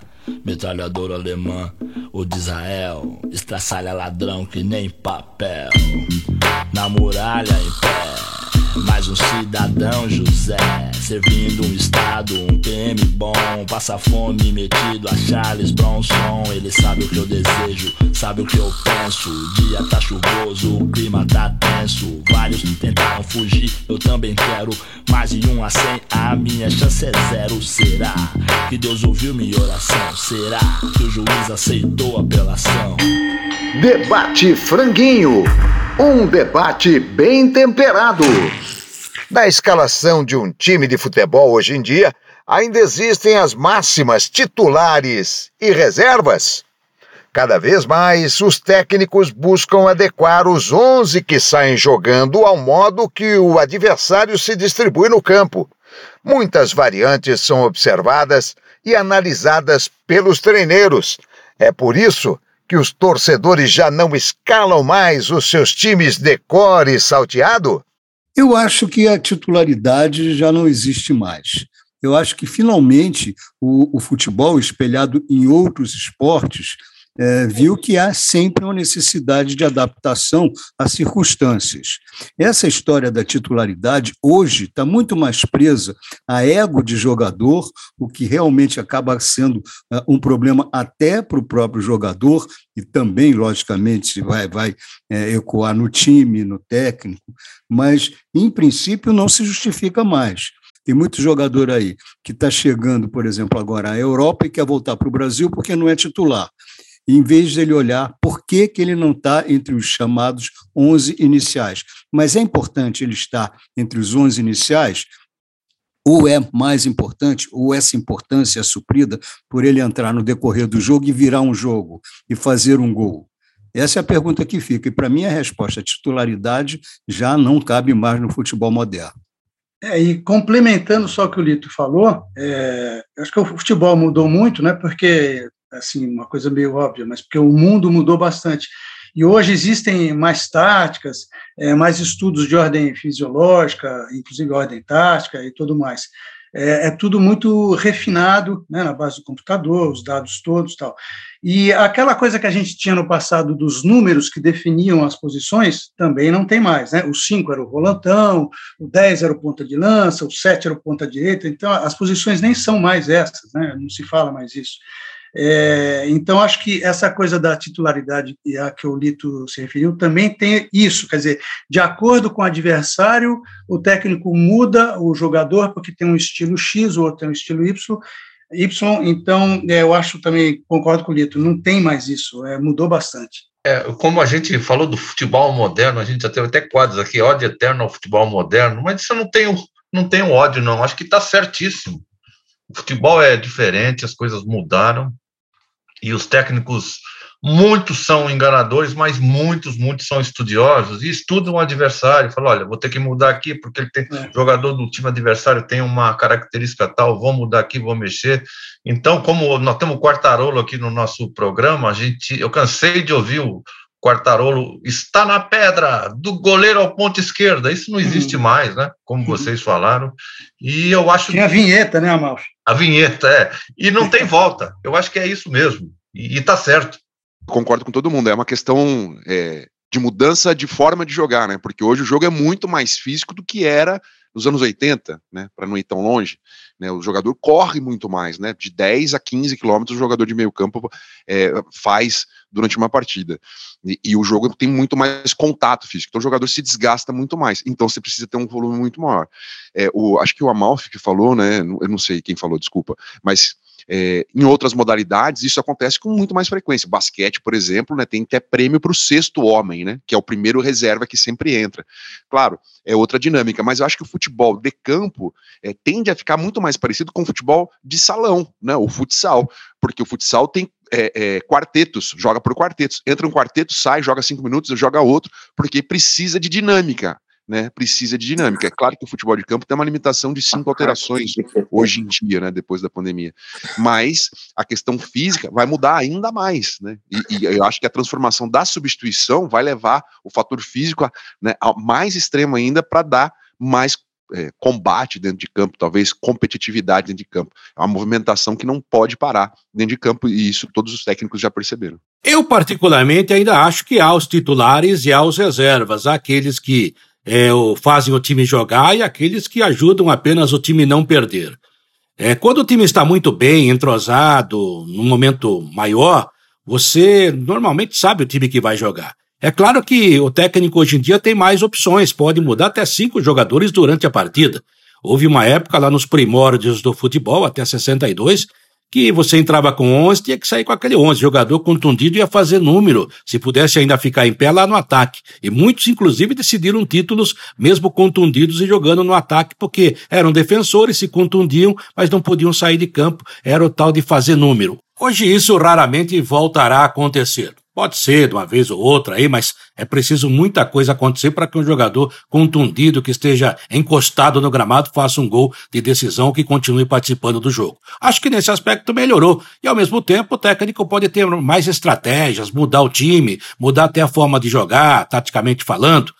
Metralhador alemã ou de Israel, estraçalha ladrão que nem papel. Na muralha em pé mais um cidadão José, servindo um estado, um PM bom, passa fome metido a Charles Bronson. Ele sabe o que eu desejo, sabe o que eu penso. O dia tá chuvoso, o clima tá tenso. Vários tentaram fugir, eu também quero. Mais de um a cem, a minha chance é zero. Será que Deus ouviu minha oração? Será que o juiz aceitou a apelação?
Debate Franguinho. Um debate bem temperado. Na escalação de um time de futebol hoje em dia, ainda existem as máximas titulares e reservas. Cada vez mais, os técnicos buscam adequar os 11 que saem jogando ao modo que o adversário se distribui no campo. Muitas variantes são observadas e analisadas pelos treineiros. É por isso que os torcedores já não escalam mais os seus times de core salteado?
Eu acho que a titularidade já não existe mais. Eu acho que finalmente o, o futebol, espelhado em outros esportes, é, viu que há sempre uma necessidade de adaptação às circunstâncias. Essa história da titularidade hoje está muito mais presa a ego de jogador, o que realmente acaba sendo uh, um problema até para o próprio jogador e também, logicamente, vai, vai é, ecoar no time, no técnico, mas, em princípio, não se justifica mais. Tem muito jogador aí que está chegando, por exemplo, agora à Europa e quer voltar para o Brasil porque não é titular em vez de ele olhar por que, que ele não está entre os chamados 11 iniciais. Mas é importante ele estar entre os 11 iniciais, ou é mais importante, ou essa importância é suprida por ele entrar no decorrer do jogo e virar um jogo e fazer um gol. Essa é a pergunta que fica. E para mim a resposta, a titularidade já não cabe mais no futebol moderno.
É, e complementando só o que o Lito falou, é, acho que o futebol mudou muito, né? Porque assim uma coisa meio óbvia, mas porque o mundo mudou bastante. E hoje existem mais táticas, é, mais estudos de ordem fisiológica, inclusive ordem tática e tudo mais. É, é tudo muito refinado, né, na base do computador, os dados todos tal. E aquela coisa que a gente tinha no passado dos números que definiam as posições, também não tem mais. Né? O 5 era o volantão, o 10 era o ponta de lança, o 7 era o ponta direita, então as posições nem são mais essas, né? não se fala mais isso. É, então, acho que essa coisa da titularidade a que o Lito se referiu também tem isso, quer dizer, de acordo com o adversário, o técnico muda o jogador porque tem um estilo X, o outro tem um estilo Y, Y então, é, eu acho também, concordo com o Lito, não tem mais isso, é, mudou bastante.
É, como a gente falou do futebol moderno, a gente já teve até quadros aqui, ódio eterno ao futebol moderno, mas isso eu não tenho, não tenho ódio, não, acho que está certíssimo. O futebol é diferente, as coisas mudaram, e os técnicos, muitos são enganadores, mas muitos, muitos são estudiosos e estudam o adversário. Falam, olha, vou ter que mudar aqui porque ele tem é. jogador do time adversário tem uma característica tal, vou mudar aqui, vou mexer. Então, como nós temos o Quartarolo aqui no nosso programa, a gente, eu cansei de ouvir o Quartarolo está na pedra, do goleiro ao ponto esquerda. Isso não existe uhum. mais, né? Como uhum. vocês falaram. E eu acho
Tinha a vinheta, né, Amalfi?
A vinheta, é. E não tem volta. Eu acho que é isso mesmo. E, está certo.
Concordo com todo mundo. É uma questão é, de mudança de forma de jogar, né? Porque hoje o jogo é muito mais físico do que era nos anos 80, né? Para não ir tão longe. Né, o jogador corre muito mais, né? De 10 a 15 quilômetros o jogador de meio campo é, faz durante uma partida. E, e, o jogo tem muito mais contato físico, então o jogador se desgasta muito mais. Então você precisa ter um volume muito maior. É, o, acho que o Amalfi que falou, né? Eu não sei quem falou, desculpa, mas é, em outras modalidades, isso acontece com muito mais frequência. Basquete, por exemplo, né, tem até prêmio para o sexto homem, né, que é o primeiro reserva que sempre entra. Claro, é outra dinâmica, mas eu acho que o futebol de campo é, tende a ficar muito mais parecido com o futebol de salão, né, o futsal, porque o futsal tem é, é, quartetos, joga por quartetos. Entra um quarteto, sai, joga cinco minutos, joga outro, porque precisa de dinâmica né, precisa de dinâmica. É claro que o futebol de campo tem uma limitação de cinco alterações hoje em dia, né, depois da pandemia. Mas a questão física vai mudar ainda mais, né? E, e eu acho que a transformação da substituição vai levar o fator físico a, né, mais extremo ainda para dar mais é, combate dentro de campo, talvez competitividade dentro de campo. É uma movimentação que não pode parar dentro de campo e isso todos os técnicos já perceberam.
Eu, particularmente, ainda acho que há os titulares e há os reservas, aqueles que é, fazem o time jogar e aqueles que ajudam apenas o time não perder. É, quando o time está muito bem, entrosado, num momento maior, você normalmente sabe o time que vai jogar. É claro que o técnico hoje em dia tem mais opções, pode mudar até cinco jogadores durante a partida. Houve uma época lá nos primórdios do futebol, até 62, que você entrava com 11, tinha que sair com aquele 11. Jogador contundido ia fazer número, se pudesse ainda ficar em pé lá no ataque. E muitos, inclusive, decidiram títulos mesmo contundidos e jogando no ataque, porque eram defensores, se contundiam, mas não podiam sair de campo. Era o tal de fazer número. Hoje isso raramente voltará a acontecer. Pode ser de uma vez ou outra aí, mas é preciso muita coisa acontecer para que um jogador contundido que esteja encostado no gramado faça um gol de decisão que continue participando do jogo. Acho que nesse aspecto melhorou e ao mesmo tempo o técnico pode ter mais estratégias, mudar o time, mudar até a forma de jogar, taticamente falando.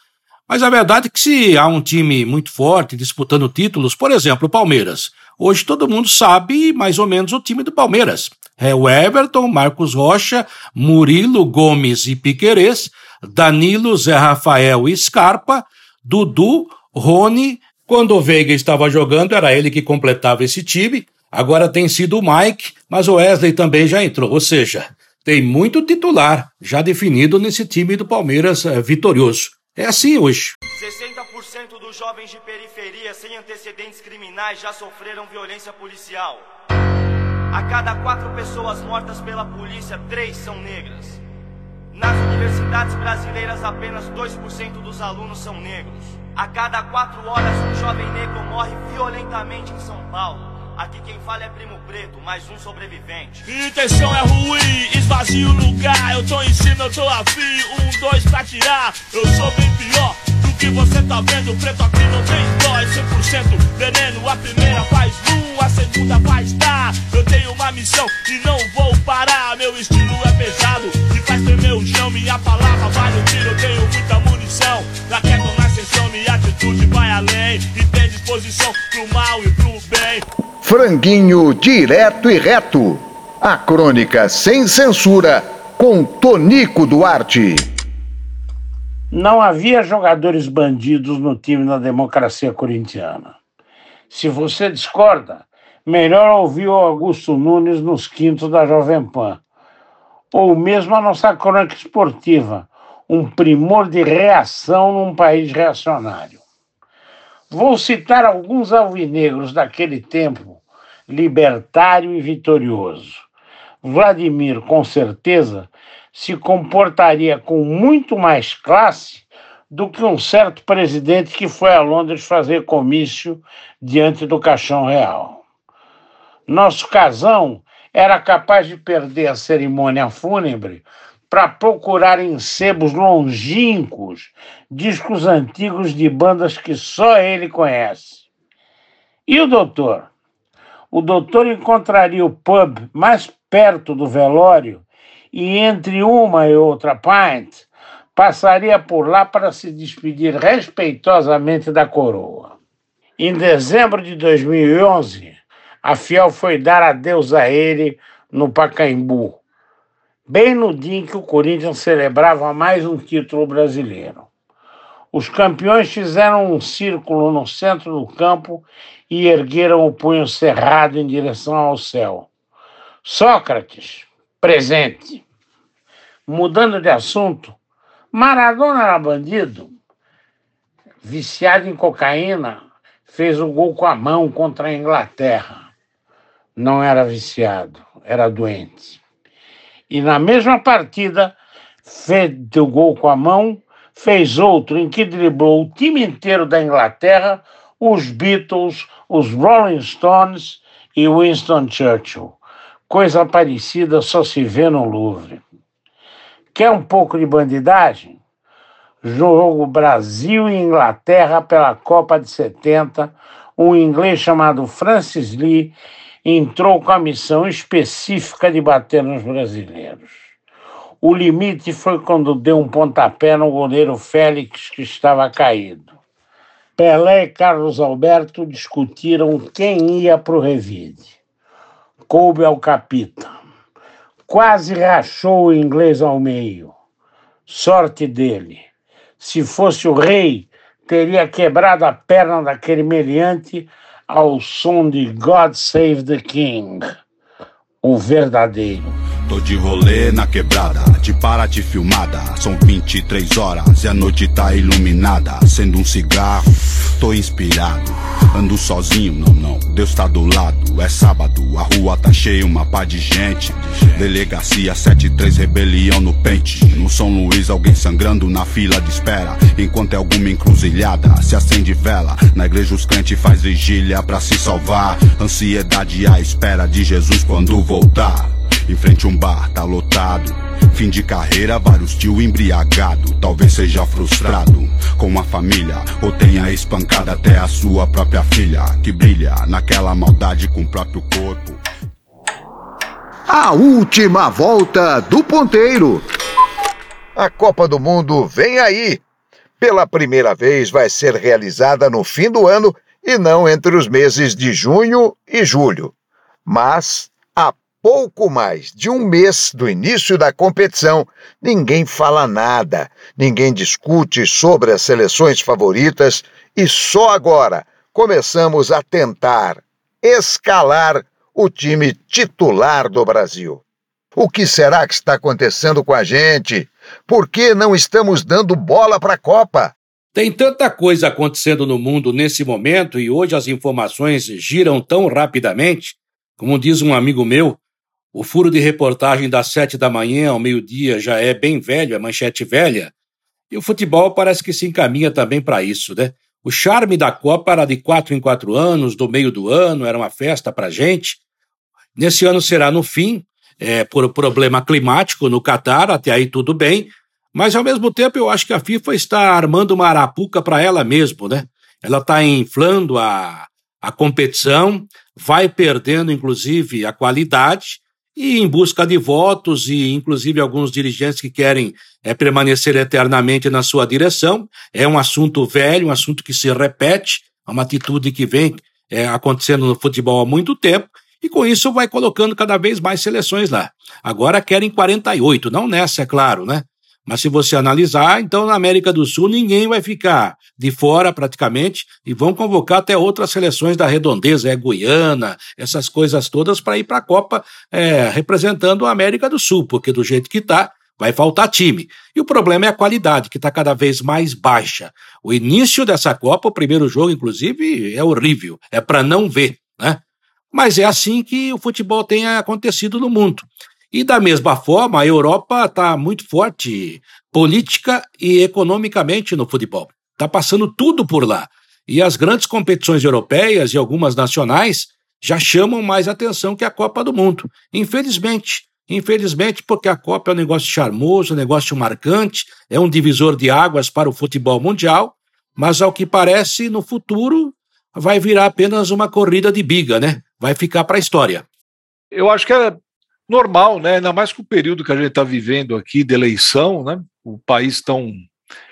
Mas a verdade é que se há um time muito forte disputando títulos, por exemplo, o Palmeiras, hoje todo mundo sabe mais ou menos o time do Palmeiras. É o Everton, Marcos Rocha, Murilo Gomes e Piquerez, Danilo, Zé Rafael e Scarpa, Dudu, Rony. Quando o Veiga estava jogando, era ele que completava esse time. Agora tem sido o Mike, mas o Wesley também já entrou. Ou seja, tem muito titular já definido nesse time do Palmeiras é, vitorioso. É assim hoje. 60% dos jovens de periferia sem antecedentes criminais já sofreram violência policial. A cada quatro pessoas mortas pela polícia, três são negras. Nas universidades brasileiras, apenas 2% dos alunos são negros. A cada quatro horas, um jovem negro morre violentamente em São Paulo.
Aqui quem fala é primo preto, mais um sobrevivente.
Intenção é ruim, esvazio o lugar. Eu tô em cima, eu tô afim. Um, dois pra tirar. Eu sou bem pior que você tá vendo. Preto aqui não tem dó, é 100% veneno. A primeira faz um, a segunda faz tá. Eu tenho uma missão e não vou parar. Meu estilo é pesado e faz tremer o chão. Minha palavra vale o tiro, eu tenho muita munição. Na queda na ascensão, minha atitude vai além. E tem disposição pro mal e pro bem.
Franguinho direto e reto. A crônica sem censura com Tonico Duarte.
Não havia jogadores bandidos no time da democracia corintiana. Se você discorda, melhor ouvir o Augusto Nunes nos quintos da Jovem Pan. Ou mesmo a nossa crônica esportiva, um primor de reação num país reacionário. Vou citar alguns alvinegros daquele tempo, libertário e vitorioso. Vladimir, com certeza, se comportaria com muito mais classe do que um certo presidente que foi a Londres fazer comício diante do caixão real. Nosso casão era capaz de perder a cerimônia fúnebre para procurar em sebos longínquos discos antigos de bandas que só ele conhece. E o doutor? O doutor encontraria o pub mais perto do velório e, entre uma e outra pint, passaria por lá para se despedir respeitosamente da coroa. Em dezembro de 2011, a Fiel foi dar adeus a ele no Pacaembu bem no dia em que o Corinthians celebrava mais um título brasileiro. Os campeões fizeram um círculo no centro do campo e ergueram o punho cerrado em direção ao céu. Sócrates, presente. Mudando de assunto, Maradona era bandido. Viciado em cocaína, fez o gol com a mão contra a Inglaterra. Não era viciado, era doente. E na mesma partida, fez o gol com a mão, fez outro em que driblou o time inteiro da Inglaterra, os Beatles, os Rolling Stones e Winston Churchill. Coisa parecida só se vê no Louvre. Quer um pouco de bandidagem? Jogo Brasil e Inglaterra pela Copa de 70, um inglês chamado Francis Lee entrou com a missão específica de bater nos brasileiros. O limite foi quando deu um pontapé no goleiro Félix, que estava caído. Pelé e Carlos Alberto discutiram quem ia para o revide. Coube ao capita. Quase rachou o inglês ao meio. Sorte dele. Se fosse o rei, teria quebrado a perna daquele meliante ao som de God Save the King, o verdadeiro.
Tô de rolê na quebrada, de Paraty filmada. São 23 horas e a noite tá iluminada. Sendo um cigarro, tô inspirado. Ando sozinho, não, não, Deus tá do lado. É sábado, a rua tá cheia, uma pá de gente. Delegacia 73, rebelião no pente. No São Luís, alguém sangrando na fila de espera. Enquanto é alguma encruzilhada, se acende vela. Na igreja os crentes faz vigília pra se salvar. Ansiedade à espera de Jesus quando voltar. Em frente um bar, tá lotado. Fim de carreira, vários tio embriagado. Talvez seja frustrado com a família. Ou tenha espancado até a sua própria filha. Que brilha naquela maldade com o próprio corpo.
A última volta do ponteiro. A Copa do Mundo vem aí. Pela primeira vez vai ser realizada no fim do ano e não entre os meses de junho e julho. Mas a pouco mais de um mês do início da competição, ninguém fala nada, ninguém discute sobre as seleções favoritas e só agora começamos a tentar escalar o time titular do Brasil. O que será que está acontecendo com a gente? Por que não estamos dando bola para a Copa?
Tem tanta coisa acontecendo no mundo nesse momento e hoje as informações giram tão rapidamente. Como diz um amigo meu, o furo de reportagem das sete da manhã ao meio-dia já é bem velho, é manchete velha. E o futebol parece que se encaminha também para isso, né? O charme da Copa era de quatro em quatro anos, do meio do ano, era uma festa para gente. Nesse ano será no fim, é, por problema climático no Catar, até aí tudo bem, mas ao mesmo tempo eu acho que a FIFA está armando uma arapuca para ela mesmo, né? Ela está inflando a, a competição, vai perdendo inclusive a qualidade e em busca de votos e inclusive alguns dirigentes que querem é, permanecer eternamente na sua direção. É um assunto velho, um assunto que se repete, é uma atitude que vem é, acontecendo no futebol há muito tempo e com isso vai colocando cada vez mais seleções lá. Agora querem 48, não nessa, é claro, né? Mas se você analisar, então na América do Sul ninguém vai ficar de fora praticamente e vão convocar até outras seleções da redondeza, é Guiana, essas coisas todas para ir para a Copa é, representando a América do Sul, porque do jeito que está, vai faltar time. E o problema é a qualidade, que está cada vez mais baixa. O início dessa Copa, o primeiro jogo, inclusive, é horrível, é para não ver, né? Mas é assim que o futebol tem acontecido no mundo. E da mesma forma, a Europa está muito forte política e economicamente no futebol. Está passando tudo por lá. E as grandes competições europeias e algumas nacionais já chamam mais atenção que a Copa do Mundo. Infelizmente. Infelizmente, porque a Copa é um negócio charmoso, um negócio marcante, é um divisor de águas para o futebol mundial, mas ao que parece, no futuro vai virar apenas uma corrida de biga, né? Vai ficar para a história.
Eu acho que é normal, né? Ainda mais com o período que a gente está vivendo aqui de eleição, né? O país tão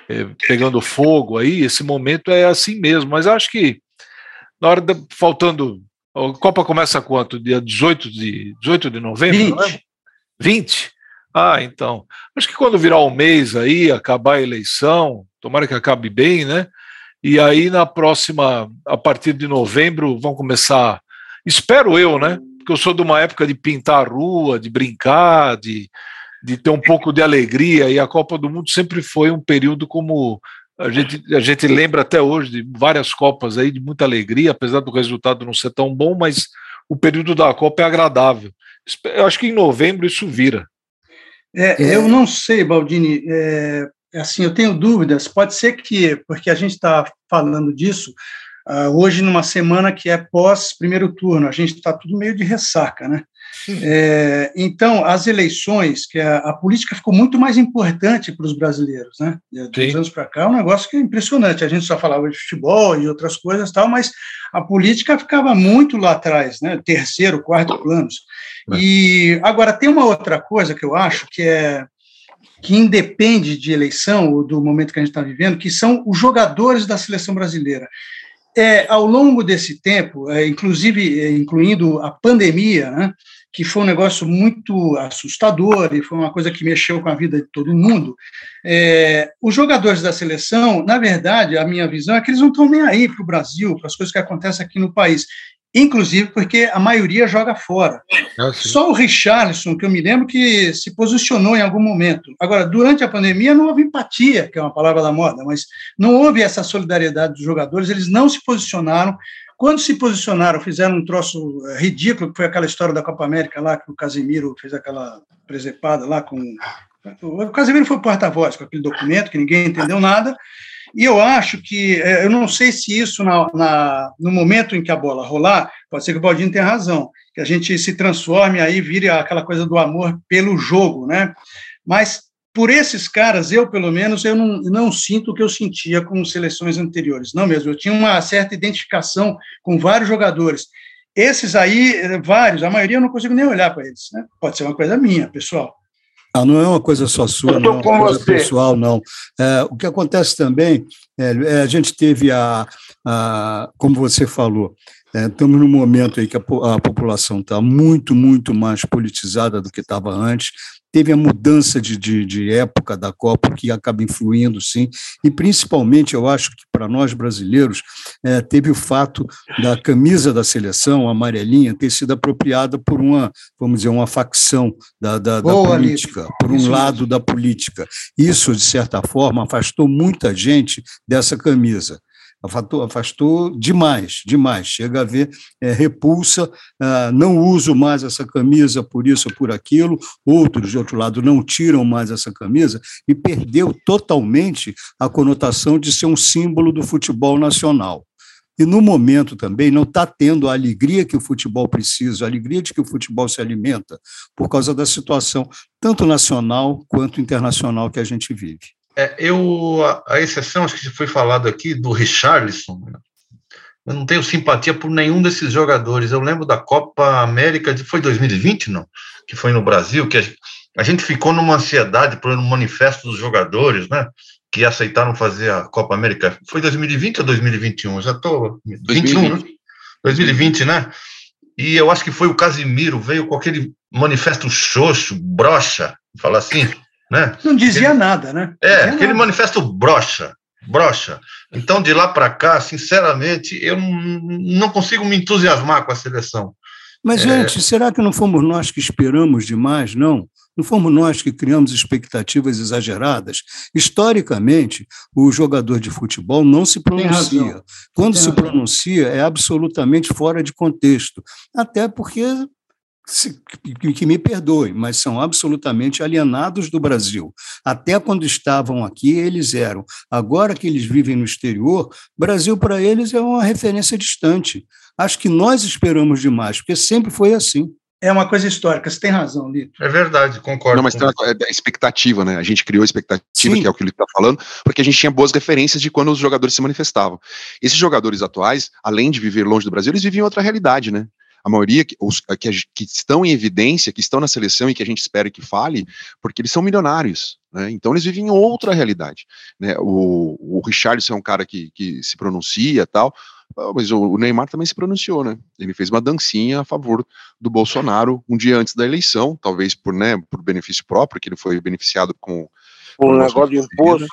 é, pegando fogo aí, esse momento é assim mesmo. Mas acho que na hora de, faltando. A Copa começa quanto? Dia 18 de, 18 de novembro? 20. 20? Ah, então. Acho que quando virar o um mês aí, acabar a eleição, tomara que acabe bem, né? E aí na próxima, a partir de novembro, vão começar, espero eu, né? Porque eu sou de uma época de pintar a rua, de brincar, de, de ter um pouco de alegria, e a Copa do Mundo sempre foi um período como a gente, a gente lembra até hoje de várias Copas aí, de muita alegria, apesar do resultado não ser tão bom, mas o período da Copa é agradável. Eu acho que em novembro isso vira.
É, eu não sei, Baldini, é, assim, eu tenho dúvidas, pode ser que, porque a gente está falando disso, Uh, hoje, numa semana que é pós primeiro turno, a gente está tudo meio de ressaca, né? É, então, as eleições, que a, a, política ficou muito mais importante para os brasileiros, né? De uns anos para cá, é um negócio que é impressionante. A gente só falava de futebol e outras coisas tal, mas a política ficava muito lá atrás, né? Terceiro, quarto planos. É. E agora tem uma outra coisa que eu acho que é que independe de eleição ou do momento que a gente está vivendo, que são os jogadores da seleção brasileira. É, ao longo desse tempo, é, inclusive é, incluindo a pandemia, né, que foi um negócio muito assustador e foi uma coisa que mexeu com a vida de todo mundo, é, os jogadores da seleção, na verdade, a minha visão é que eles não estão nem aí para o Brasil, para as coisas que acontecem aqui no país inclusive porque a maioria joga fora. Ah, Só o Richarlison, que eu me lembro que se posicionou em algum momento. Agora, durante a pandemia não houve empatia, que é uma palavra da moda, mas não houve essa solidariedade dos jogadores, eles não se posicionaram. Quando se posicionaram, fizeram um troço eh, ridículo, que foi aquela história da Copa América lá, que o Casemiro fez aquela presepada lá com. O Casemiro foi porta-voz com aquele documento, que ninguém entendeu nada. E eu acho que, é, eu não sei se isso, na, na, no momento em que a bola rolar, pode ser que o Baldinho tenha razão, que a gente se transforme aí, vire aquela coisa do amor pelo jogo, né? Mas por esses caras, eu, pelo menos, eu não, não sinto o que eu sentia com seleções anteriores. Não mesmo, eu tinha uma certa identificação com vários jogadores. Esses aí, vários, a maioria eu não consigo nem olhar para eles. Né? Pode ser uma coisa minha, pessoal.
Ah, não é uma coisa só sua, não é uma coisa você. pessoal, não. É, o que acontece também, é, a gente teve a, a como você falou, é, estamos num momento aí que a, a população está muito, muito mais politizada do que estava antes teve a mudança de, de, de, época da Copa, que acaba influindo, sim, e principalmente, eu acho que para nós brasileiros, é, teve o fato da camisa da seleção, a amarelinha, ter sido apropriada por uma, vamos dizer, uma facção da, da, da política, por um Isso lado da política. Isso, de certa forma, afastou muita gente dessa camisa. Afastou, afastou demais, demais. Chega a ver é, repulsa, ah, não uso mais essa camisa por isso ou por aquilo, outros, de outro lado, não tiram mais essa camisa, e perdeu totalmente a conotação de ser um símbolo do futebol nacional. E no momento também não está tendo a alegria que o futebol precisa, a alegria de que o futebol se alimenta, por causa da situação tanto nacional quanto internacional que a gente vive.
É, eu, a, a, exceção, acho que foi falado aqui, do Richarlison, né? eu não tenho simpatia por nenhum desses jogadores. Eu lembro da Copa América, de, foi 2020, não? Que foi no Brasil, que a, a gente ficou numa ansiedade por um manifesto dos jogadores, né? Que aceitaram fazer a Copa América. Foi 2020 ou 2021? Eu já estou. 21, né? 2020, né? E eu acho que foi o Casimiro, veio com aquele manifesto xoxo, brocha, falar assim né?
Não dizia aquele, nada, né?
É, aquele nada. manifesto brocha, brocha. Então, de lá para cá, sinceramente, eu não consigo me entusiasmar com a seleção.
Mas, é... gente, será que não fomos nós que esperamos demais, não? Não fomos nós que criamos expectativas exageradas? Historicamente, o jogador de futebol não se pronuncia. Quando se pronuncia, é absolutamente fora de contexto. Até porque que me perdoem, mas são absolutamente alienados do Brasil. Até quando estavam aqui, eles eram. Agora que eles vivem no exterior, Brasil para eles é uma referência distante. Acho que nós esperamos demais, porque sempre foi assim.
É uma coisa histórica, você tem razão, Lito.
É verdade, concordo.
Não, mas tem uma é expectativa, né? A gente criou a expectativa, Sim. que é o que ele está falando, porque a gente tinha boas referências de quando os jogadores se manifestavam. Esses jogadores atuais, além de viver longe do Brasil, eles viviam outra realidade, né? A maioria que, os, que, que, estão em evidência, que estão na seleção e que a gente espera que fale, porque eles são milionários, né? Então eles vivem em outra realidade, né? O, o Richardson é um cara que, que se pronuncia tal, mas o Neymar também se pronunciou, né? Ele fez uma dancinha a favor do Bolsonaro um dia antes da eleição, talvez por, né, por benefício próprio, que ele foi beneficiado com
o negócio de imposto.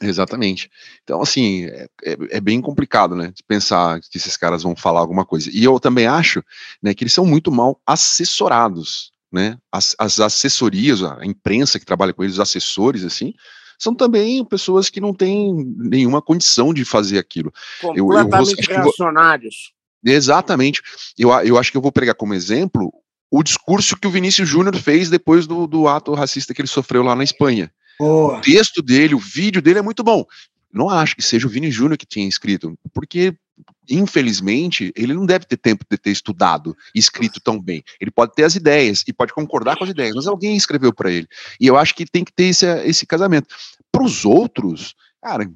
Exatamente. Então, assim, é, é, é, bem complicado, né? Pensar que esses caras vão falar alguma coisa. E eu também acho né, que eles são muito mal assessorados, né? As, as assessorias, a imprensa que trabalha com eles, os assessores, assim, são também pessoas que não têm nenhuma condição de fazer aquilo.
Completamente eu, eu reacionários.
Vou, exatamente. Eu, eu acho que eu vou pegar como exemplo o discurso que o Vinícius Júnior fez depois do, do ato racista que ele sofreu lá na Espanha. Boa. O texto dele, o vídeo dele é muito bom. Não acho que seja o Vini Júnior que tinha escrito, porque infelizmente, ele não deve ter tempo de ter estudado e escrito tão bem. Ele pode ter as ideias e pode concordar com as ideias, mas alguém escreveu para ele. E eu acho que tem que ter esse, esse casamento. Para os outros, cara,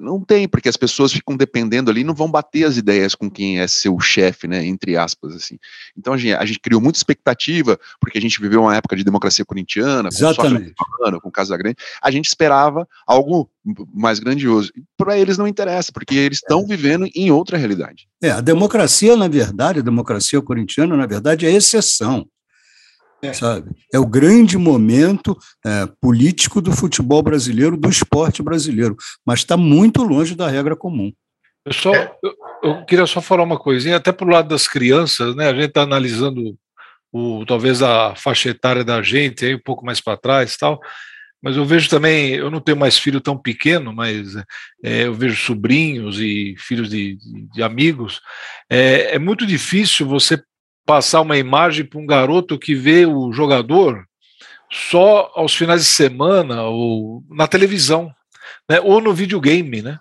não tem, porque as pessoas ficam dependendo ali, não vão bater as ideias com quem é seu chefe, né, entre aspas, assim. Então a gente, a gente, criou muita expectativa, porque a gente viveu uma época de democracia corintiana,
Exatamente.
com com Casa Grande, a gente esperava algo mais grandioso. Para eles não interessa, porque eles estão vivendo em outra realidade.
É, a democracia, na verdade, a democracia corintiana, na verdade, é exceção. É. Sabe? É o grande momento é, político do futebol brasileiro, do esporte brasileiro, mas está muito longe da regra comum.
Eu, só, eu, eu, queria só falar uma coisinha, até para o lado das crianças, né? A gente está analisando o, talvez a faixa etária da gente, aí um pouco mais para trás tal, mas eu vejo também, eu não tenho mais filho tão pequeno, mas é, eu vejo sobrinhos e filhos de, de, de amigos. É, é, muito difícil você passar uma imagem para um garoto que vê o jogador só aos finais de semana ou na televisão, né, ou no videogame, né?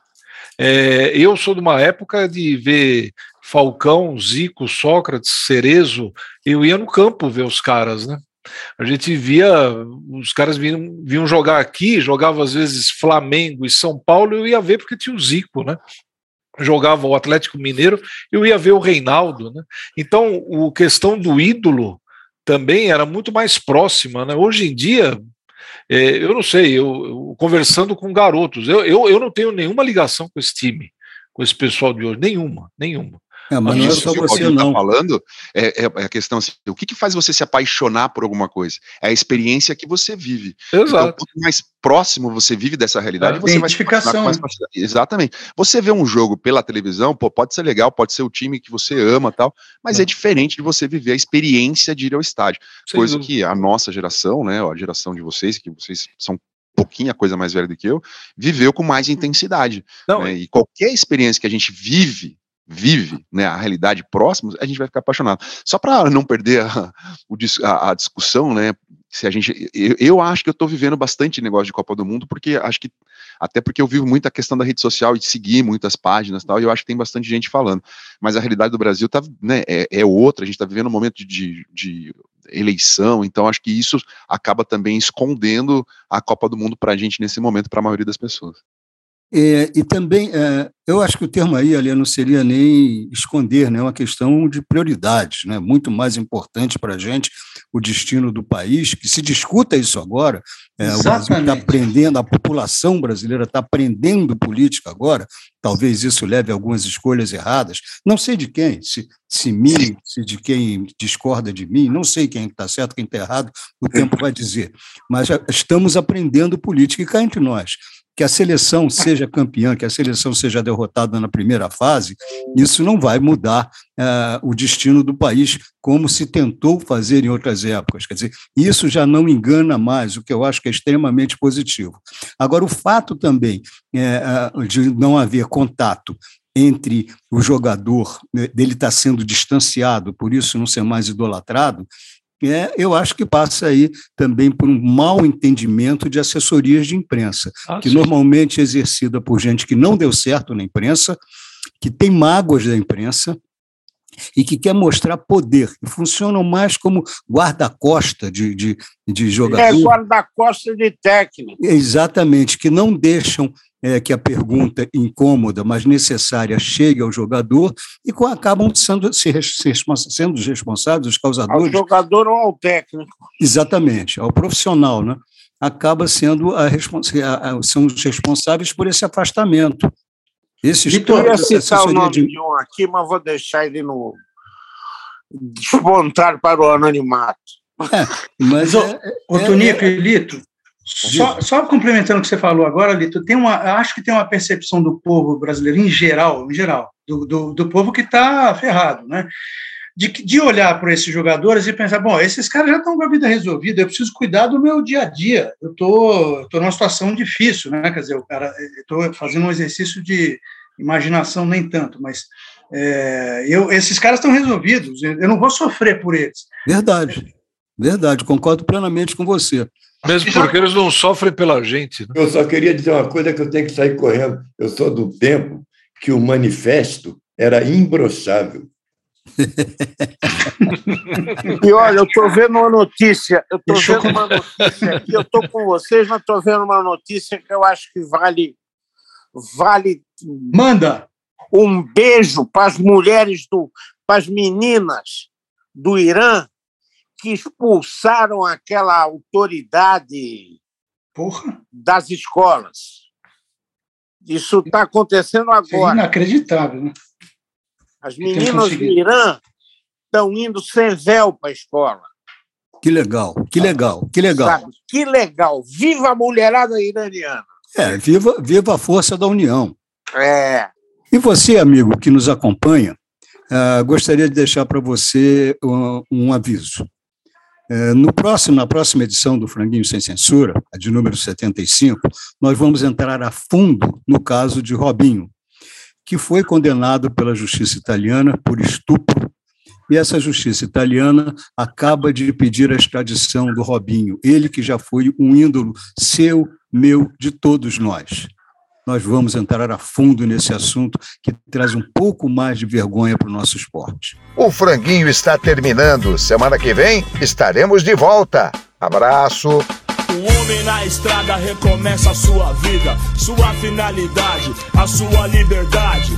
É, eu sou de uma época de ver Falcão, Zico, Sócrates, Cerezo, eu ia no campo ver os caras, né? A gente via, os caras vinham, vinham jogar aqui, jogava às vezes Flamengo e São Paulo, eu ia ver porque tinha o Zico, né? Jogava o Atlético Mineiro, eu ia ver o Reinaldo, né? Então, o questão do ídolo também era muito mais próxima, né? Hoje em dia, é, eu não sei, eu, eu, conversando com garotos, eu, eu, eu não tenho nenhuma ligação com esse time, com esse pessoal de hoje, nenhuma, nenhuma.
É, mas não é só você tá não. Tá falando é, é, é, a questão assim, o que, que faz você se apaixonar por alguma coisa? É a experiência que você vive.
Exato. Então,
quanto mais próximo você vive dessa realidade, é, você vai
se com mais
Exatamente. Você vê um jogo pela televisão, pô, pode ser legal, pode ser o time que você ama tal, mas é, é diferente de você viver a experiência de ir ao estádio. Sem coisa dúvida. que a nossa geração, né, a geração de vocês, que vocês são pouquinha coisa mais velha do que eu, viveu com mais intensidade. Né? E qualquer experiência que a gente vive vive né, a realidade próxima, a gente vai ficar apaixonado. Só para não perder a, a, a, discussão, né? Se a gente, eu, eu acho que eu estou vivendo bastante negócio de Copa do Mundo, porque acho que até porque eu vivo muito a questão da rede social e de seguir muitas páginas tal, e eu acho que tem bastante gente falando. Mas a realidade do Brasil tá, né, é, é outra, a gente está vivendo um momento de, de, eleição, então acho que isso acaba também escondendo a Copa do Mundo para a gente nesse momento, para a maioria das pessoas.
É, e também, é, eu acho que o termo aí, ali, não seria nem esconder, né? é uma questão de prioridades, né? muito mais importante para a gente o destino do país, que se discuta isso agora, é, o Brasil está aprendendo, a população brasileira está aprendendo política agora, talvez isso leve a algumas escolhas erradas, não sei de quem, se, se mim, se de quem discorda de mim, não sei quem está certo, quem está errado, o tempo vai dizer, mas estamos aprendendo política e cá entre nós que a seleção seja campeã, que a seleção seja derrotada na primeira fase, isso não vai mudar uh, o destino do país, como se tentou fazer em outras épocas. Quer dizer, isso já não engana mais, o que eu acho que é extremamente positivo. Agora, o fato também é, de não haver contato entre o jogador, né, dele estar sendo distanciado, por isso não ser mais idolatrado, é, eu acho que passa aí também por um mau entendimento de assessorias de imprensa, ah, que sim. normalmente é exercida por gente que não deu certo na imprensa, que tem mágoas da imprensa e que quer mostrar poder. E funcionam mais como guarda-costa de, de, de jogador.
É, guarda-costa de técnico.
Exatamente, que não deixam é, que a pergunta incômoda, mas necessária, chegue ao jogador e acabam sendo, se, sendo os responsáveis, os causadores.
Ao jogador ou ao técnico.
Exatamente, ao profissional, né? acaba sendo a, a, são os responsáveis por esse afastamento.
Esses Vitor, eu ia citar o nome de... de um aqui, mas vou deixar ele no despontar para o anonimato.
É, mas, o, é, o é, Tonico é, Lito, só, só, complementando o que você falou agora, Lito, tem uma, acho que tem uma percepção do povo brasileiro, em geral, em geral, do, do, do povo que está ferrado, né? De, de olhar para esses jogadores e pensar, bom, esses caras já estão com a vida resolvida, eu preciso cuidar do meu dia a dia, eu tô, tô numa situação difícil, né? Quer dizer, o cara, estou fazendo um exercício de imaginação nem tanto, mas é, eu, esses caras estão resolvidos, eu não vou sofrer por eles.
Verdade, verdade, concordo plenamente com você.
Mesmo porque eles não sofrem pela gente.
Né? Eu só queria dizer uma coisa que eu tenho que sair correndo. Eu sou do tempo que o manifesto era imbrochável.
e olha, eu estou vendo uma notícia, eu estou vendo uma notícia aqui, eu estou com vocês, mas estou vendo uma notícia que eu acho que vale. Vale.
Manda!
Um beijo para as mulheres do. para as meninas do Irã que expulsaram aquela autoridade
Porra.
das escolas. Isso está acontecendo agora.
É inacreditável, né?
As meninas do Irã estão indo sem véu para a escola.
Que legal, que legal, que legal. Sabe?
Que legal. Viva a mulherada iraniana.
É, viva, viva a força da união.
É.
E você, amigo que nos acompanha, uh, gostaria de deixar para você um, um aviso. É, no próximo, na próxima edição do Franguinho Sem Censura, a de número 75, nós vamos entrar a fundo no caso de Robinho, que foi condenado pela justiça italiana por estupro, e essa justiça italiana acaba de pedir a extradição do Robinho, ele que já foi um ídolo seu, meu, de todos nós nós vamos entrar a fundo nesse assunto que traz um pouco mais de vergonha para o nosso esporte.
O franguinho está terminando. Semana que vem estaremos de volta. Abraço.
Um homem na estrada recomeça a sua vida, sua finalidade, a sua liberdade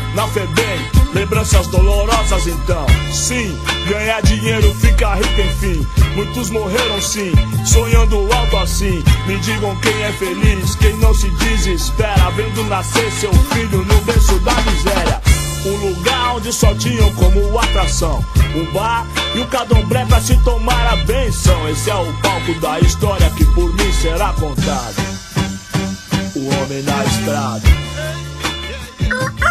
na FEBEM. Lembranças dolorosas então, sim. Ganhar dinheiro, ficar rico enfim. Muitos morreram sim, sonhando alto assim. Me digam quem é feliz, quem não se desespera. Vendo nascer seu filho no berço da miséria. Um lugar onde só tinham como atração o bar e o cadombré pra se tomar a benção. Esse é o palco da história que por mim será contado. O homem na estrada.
Ah,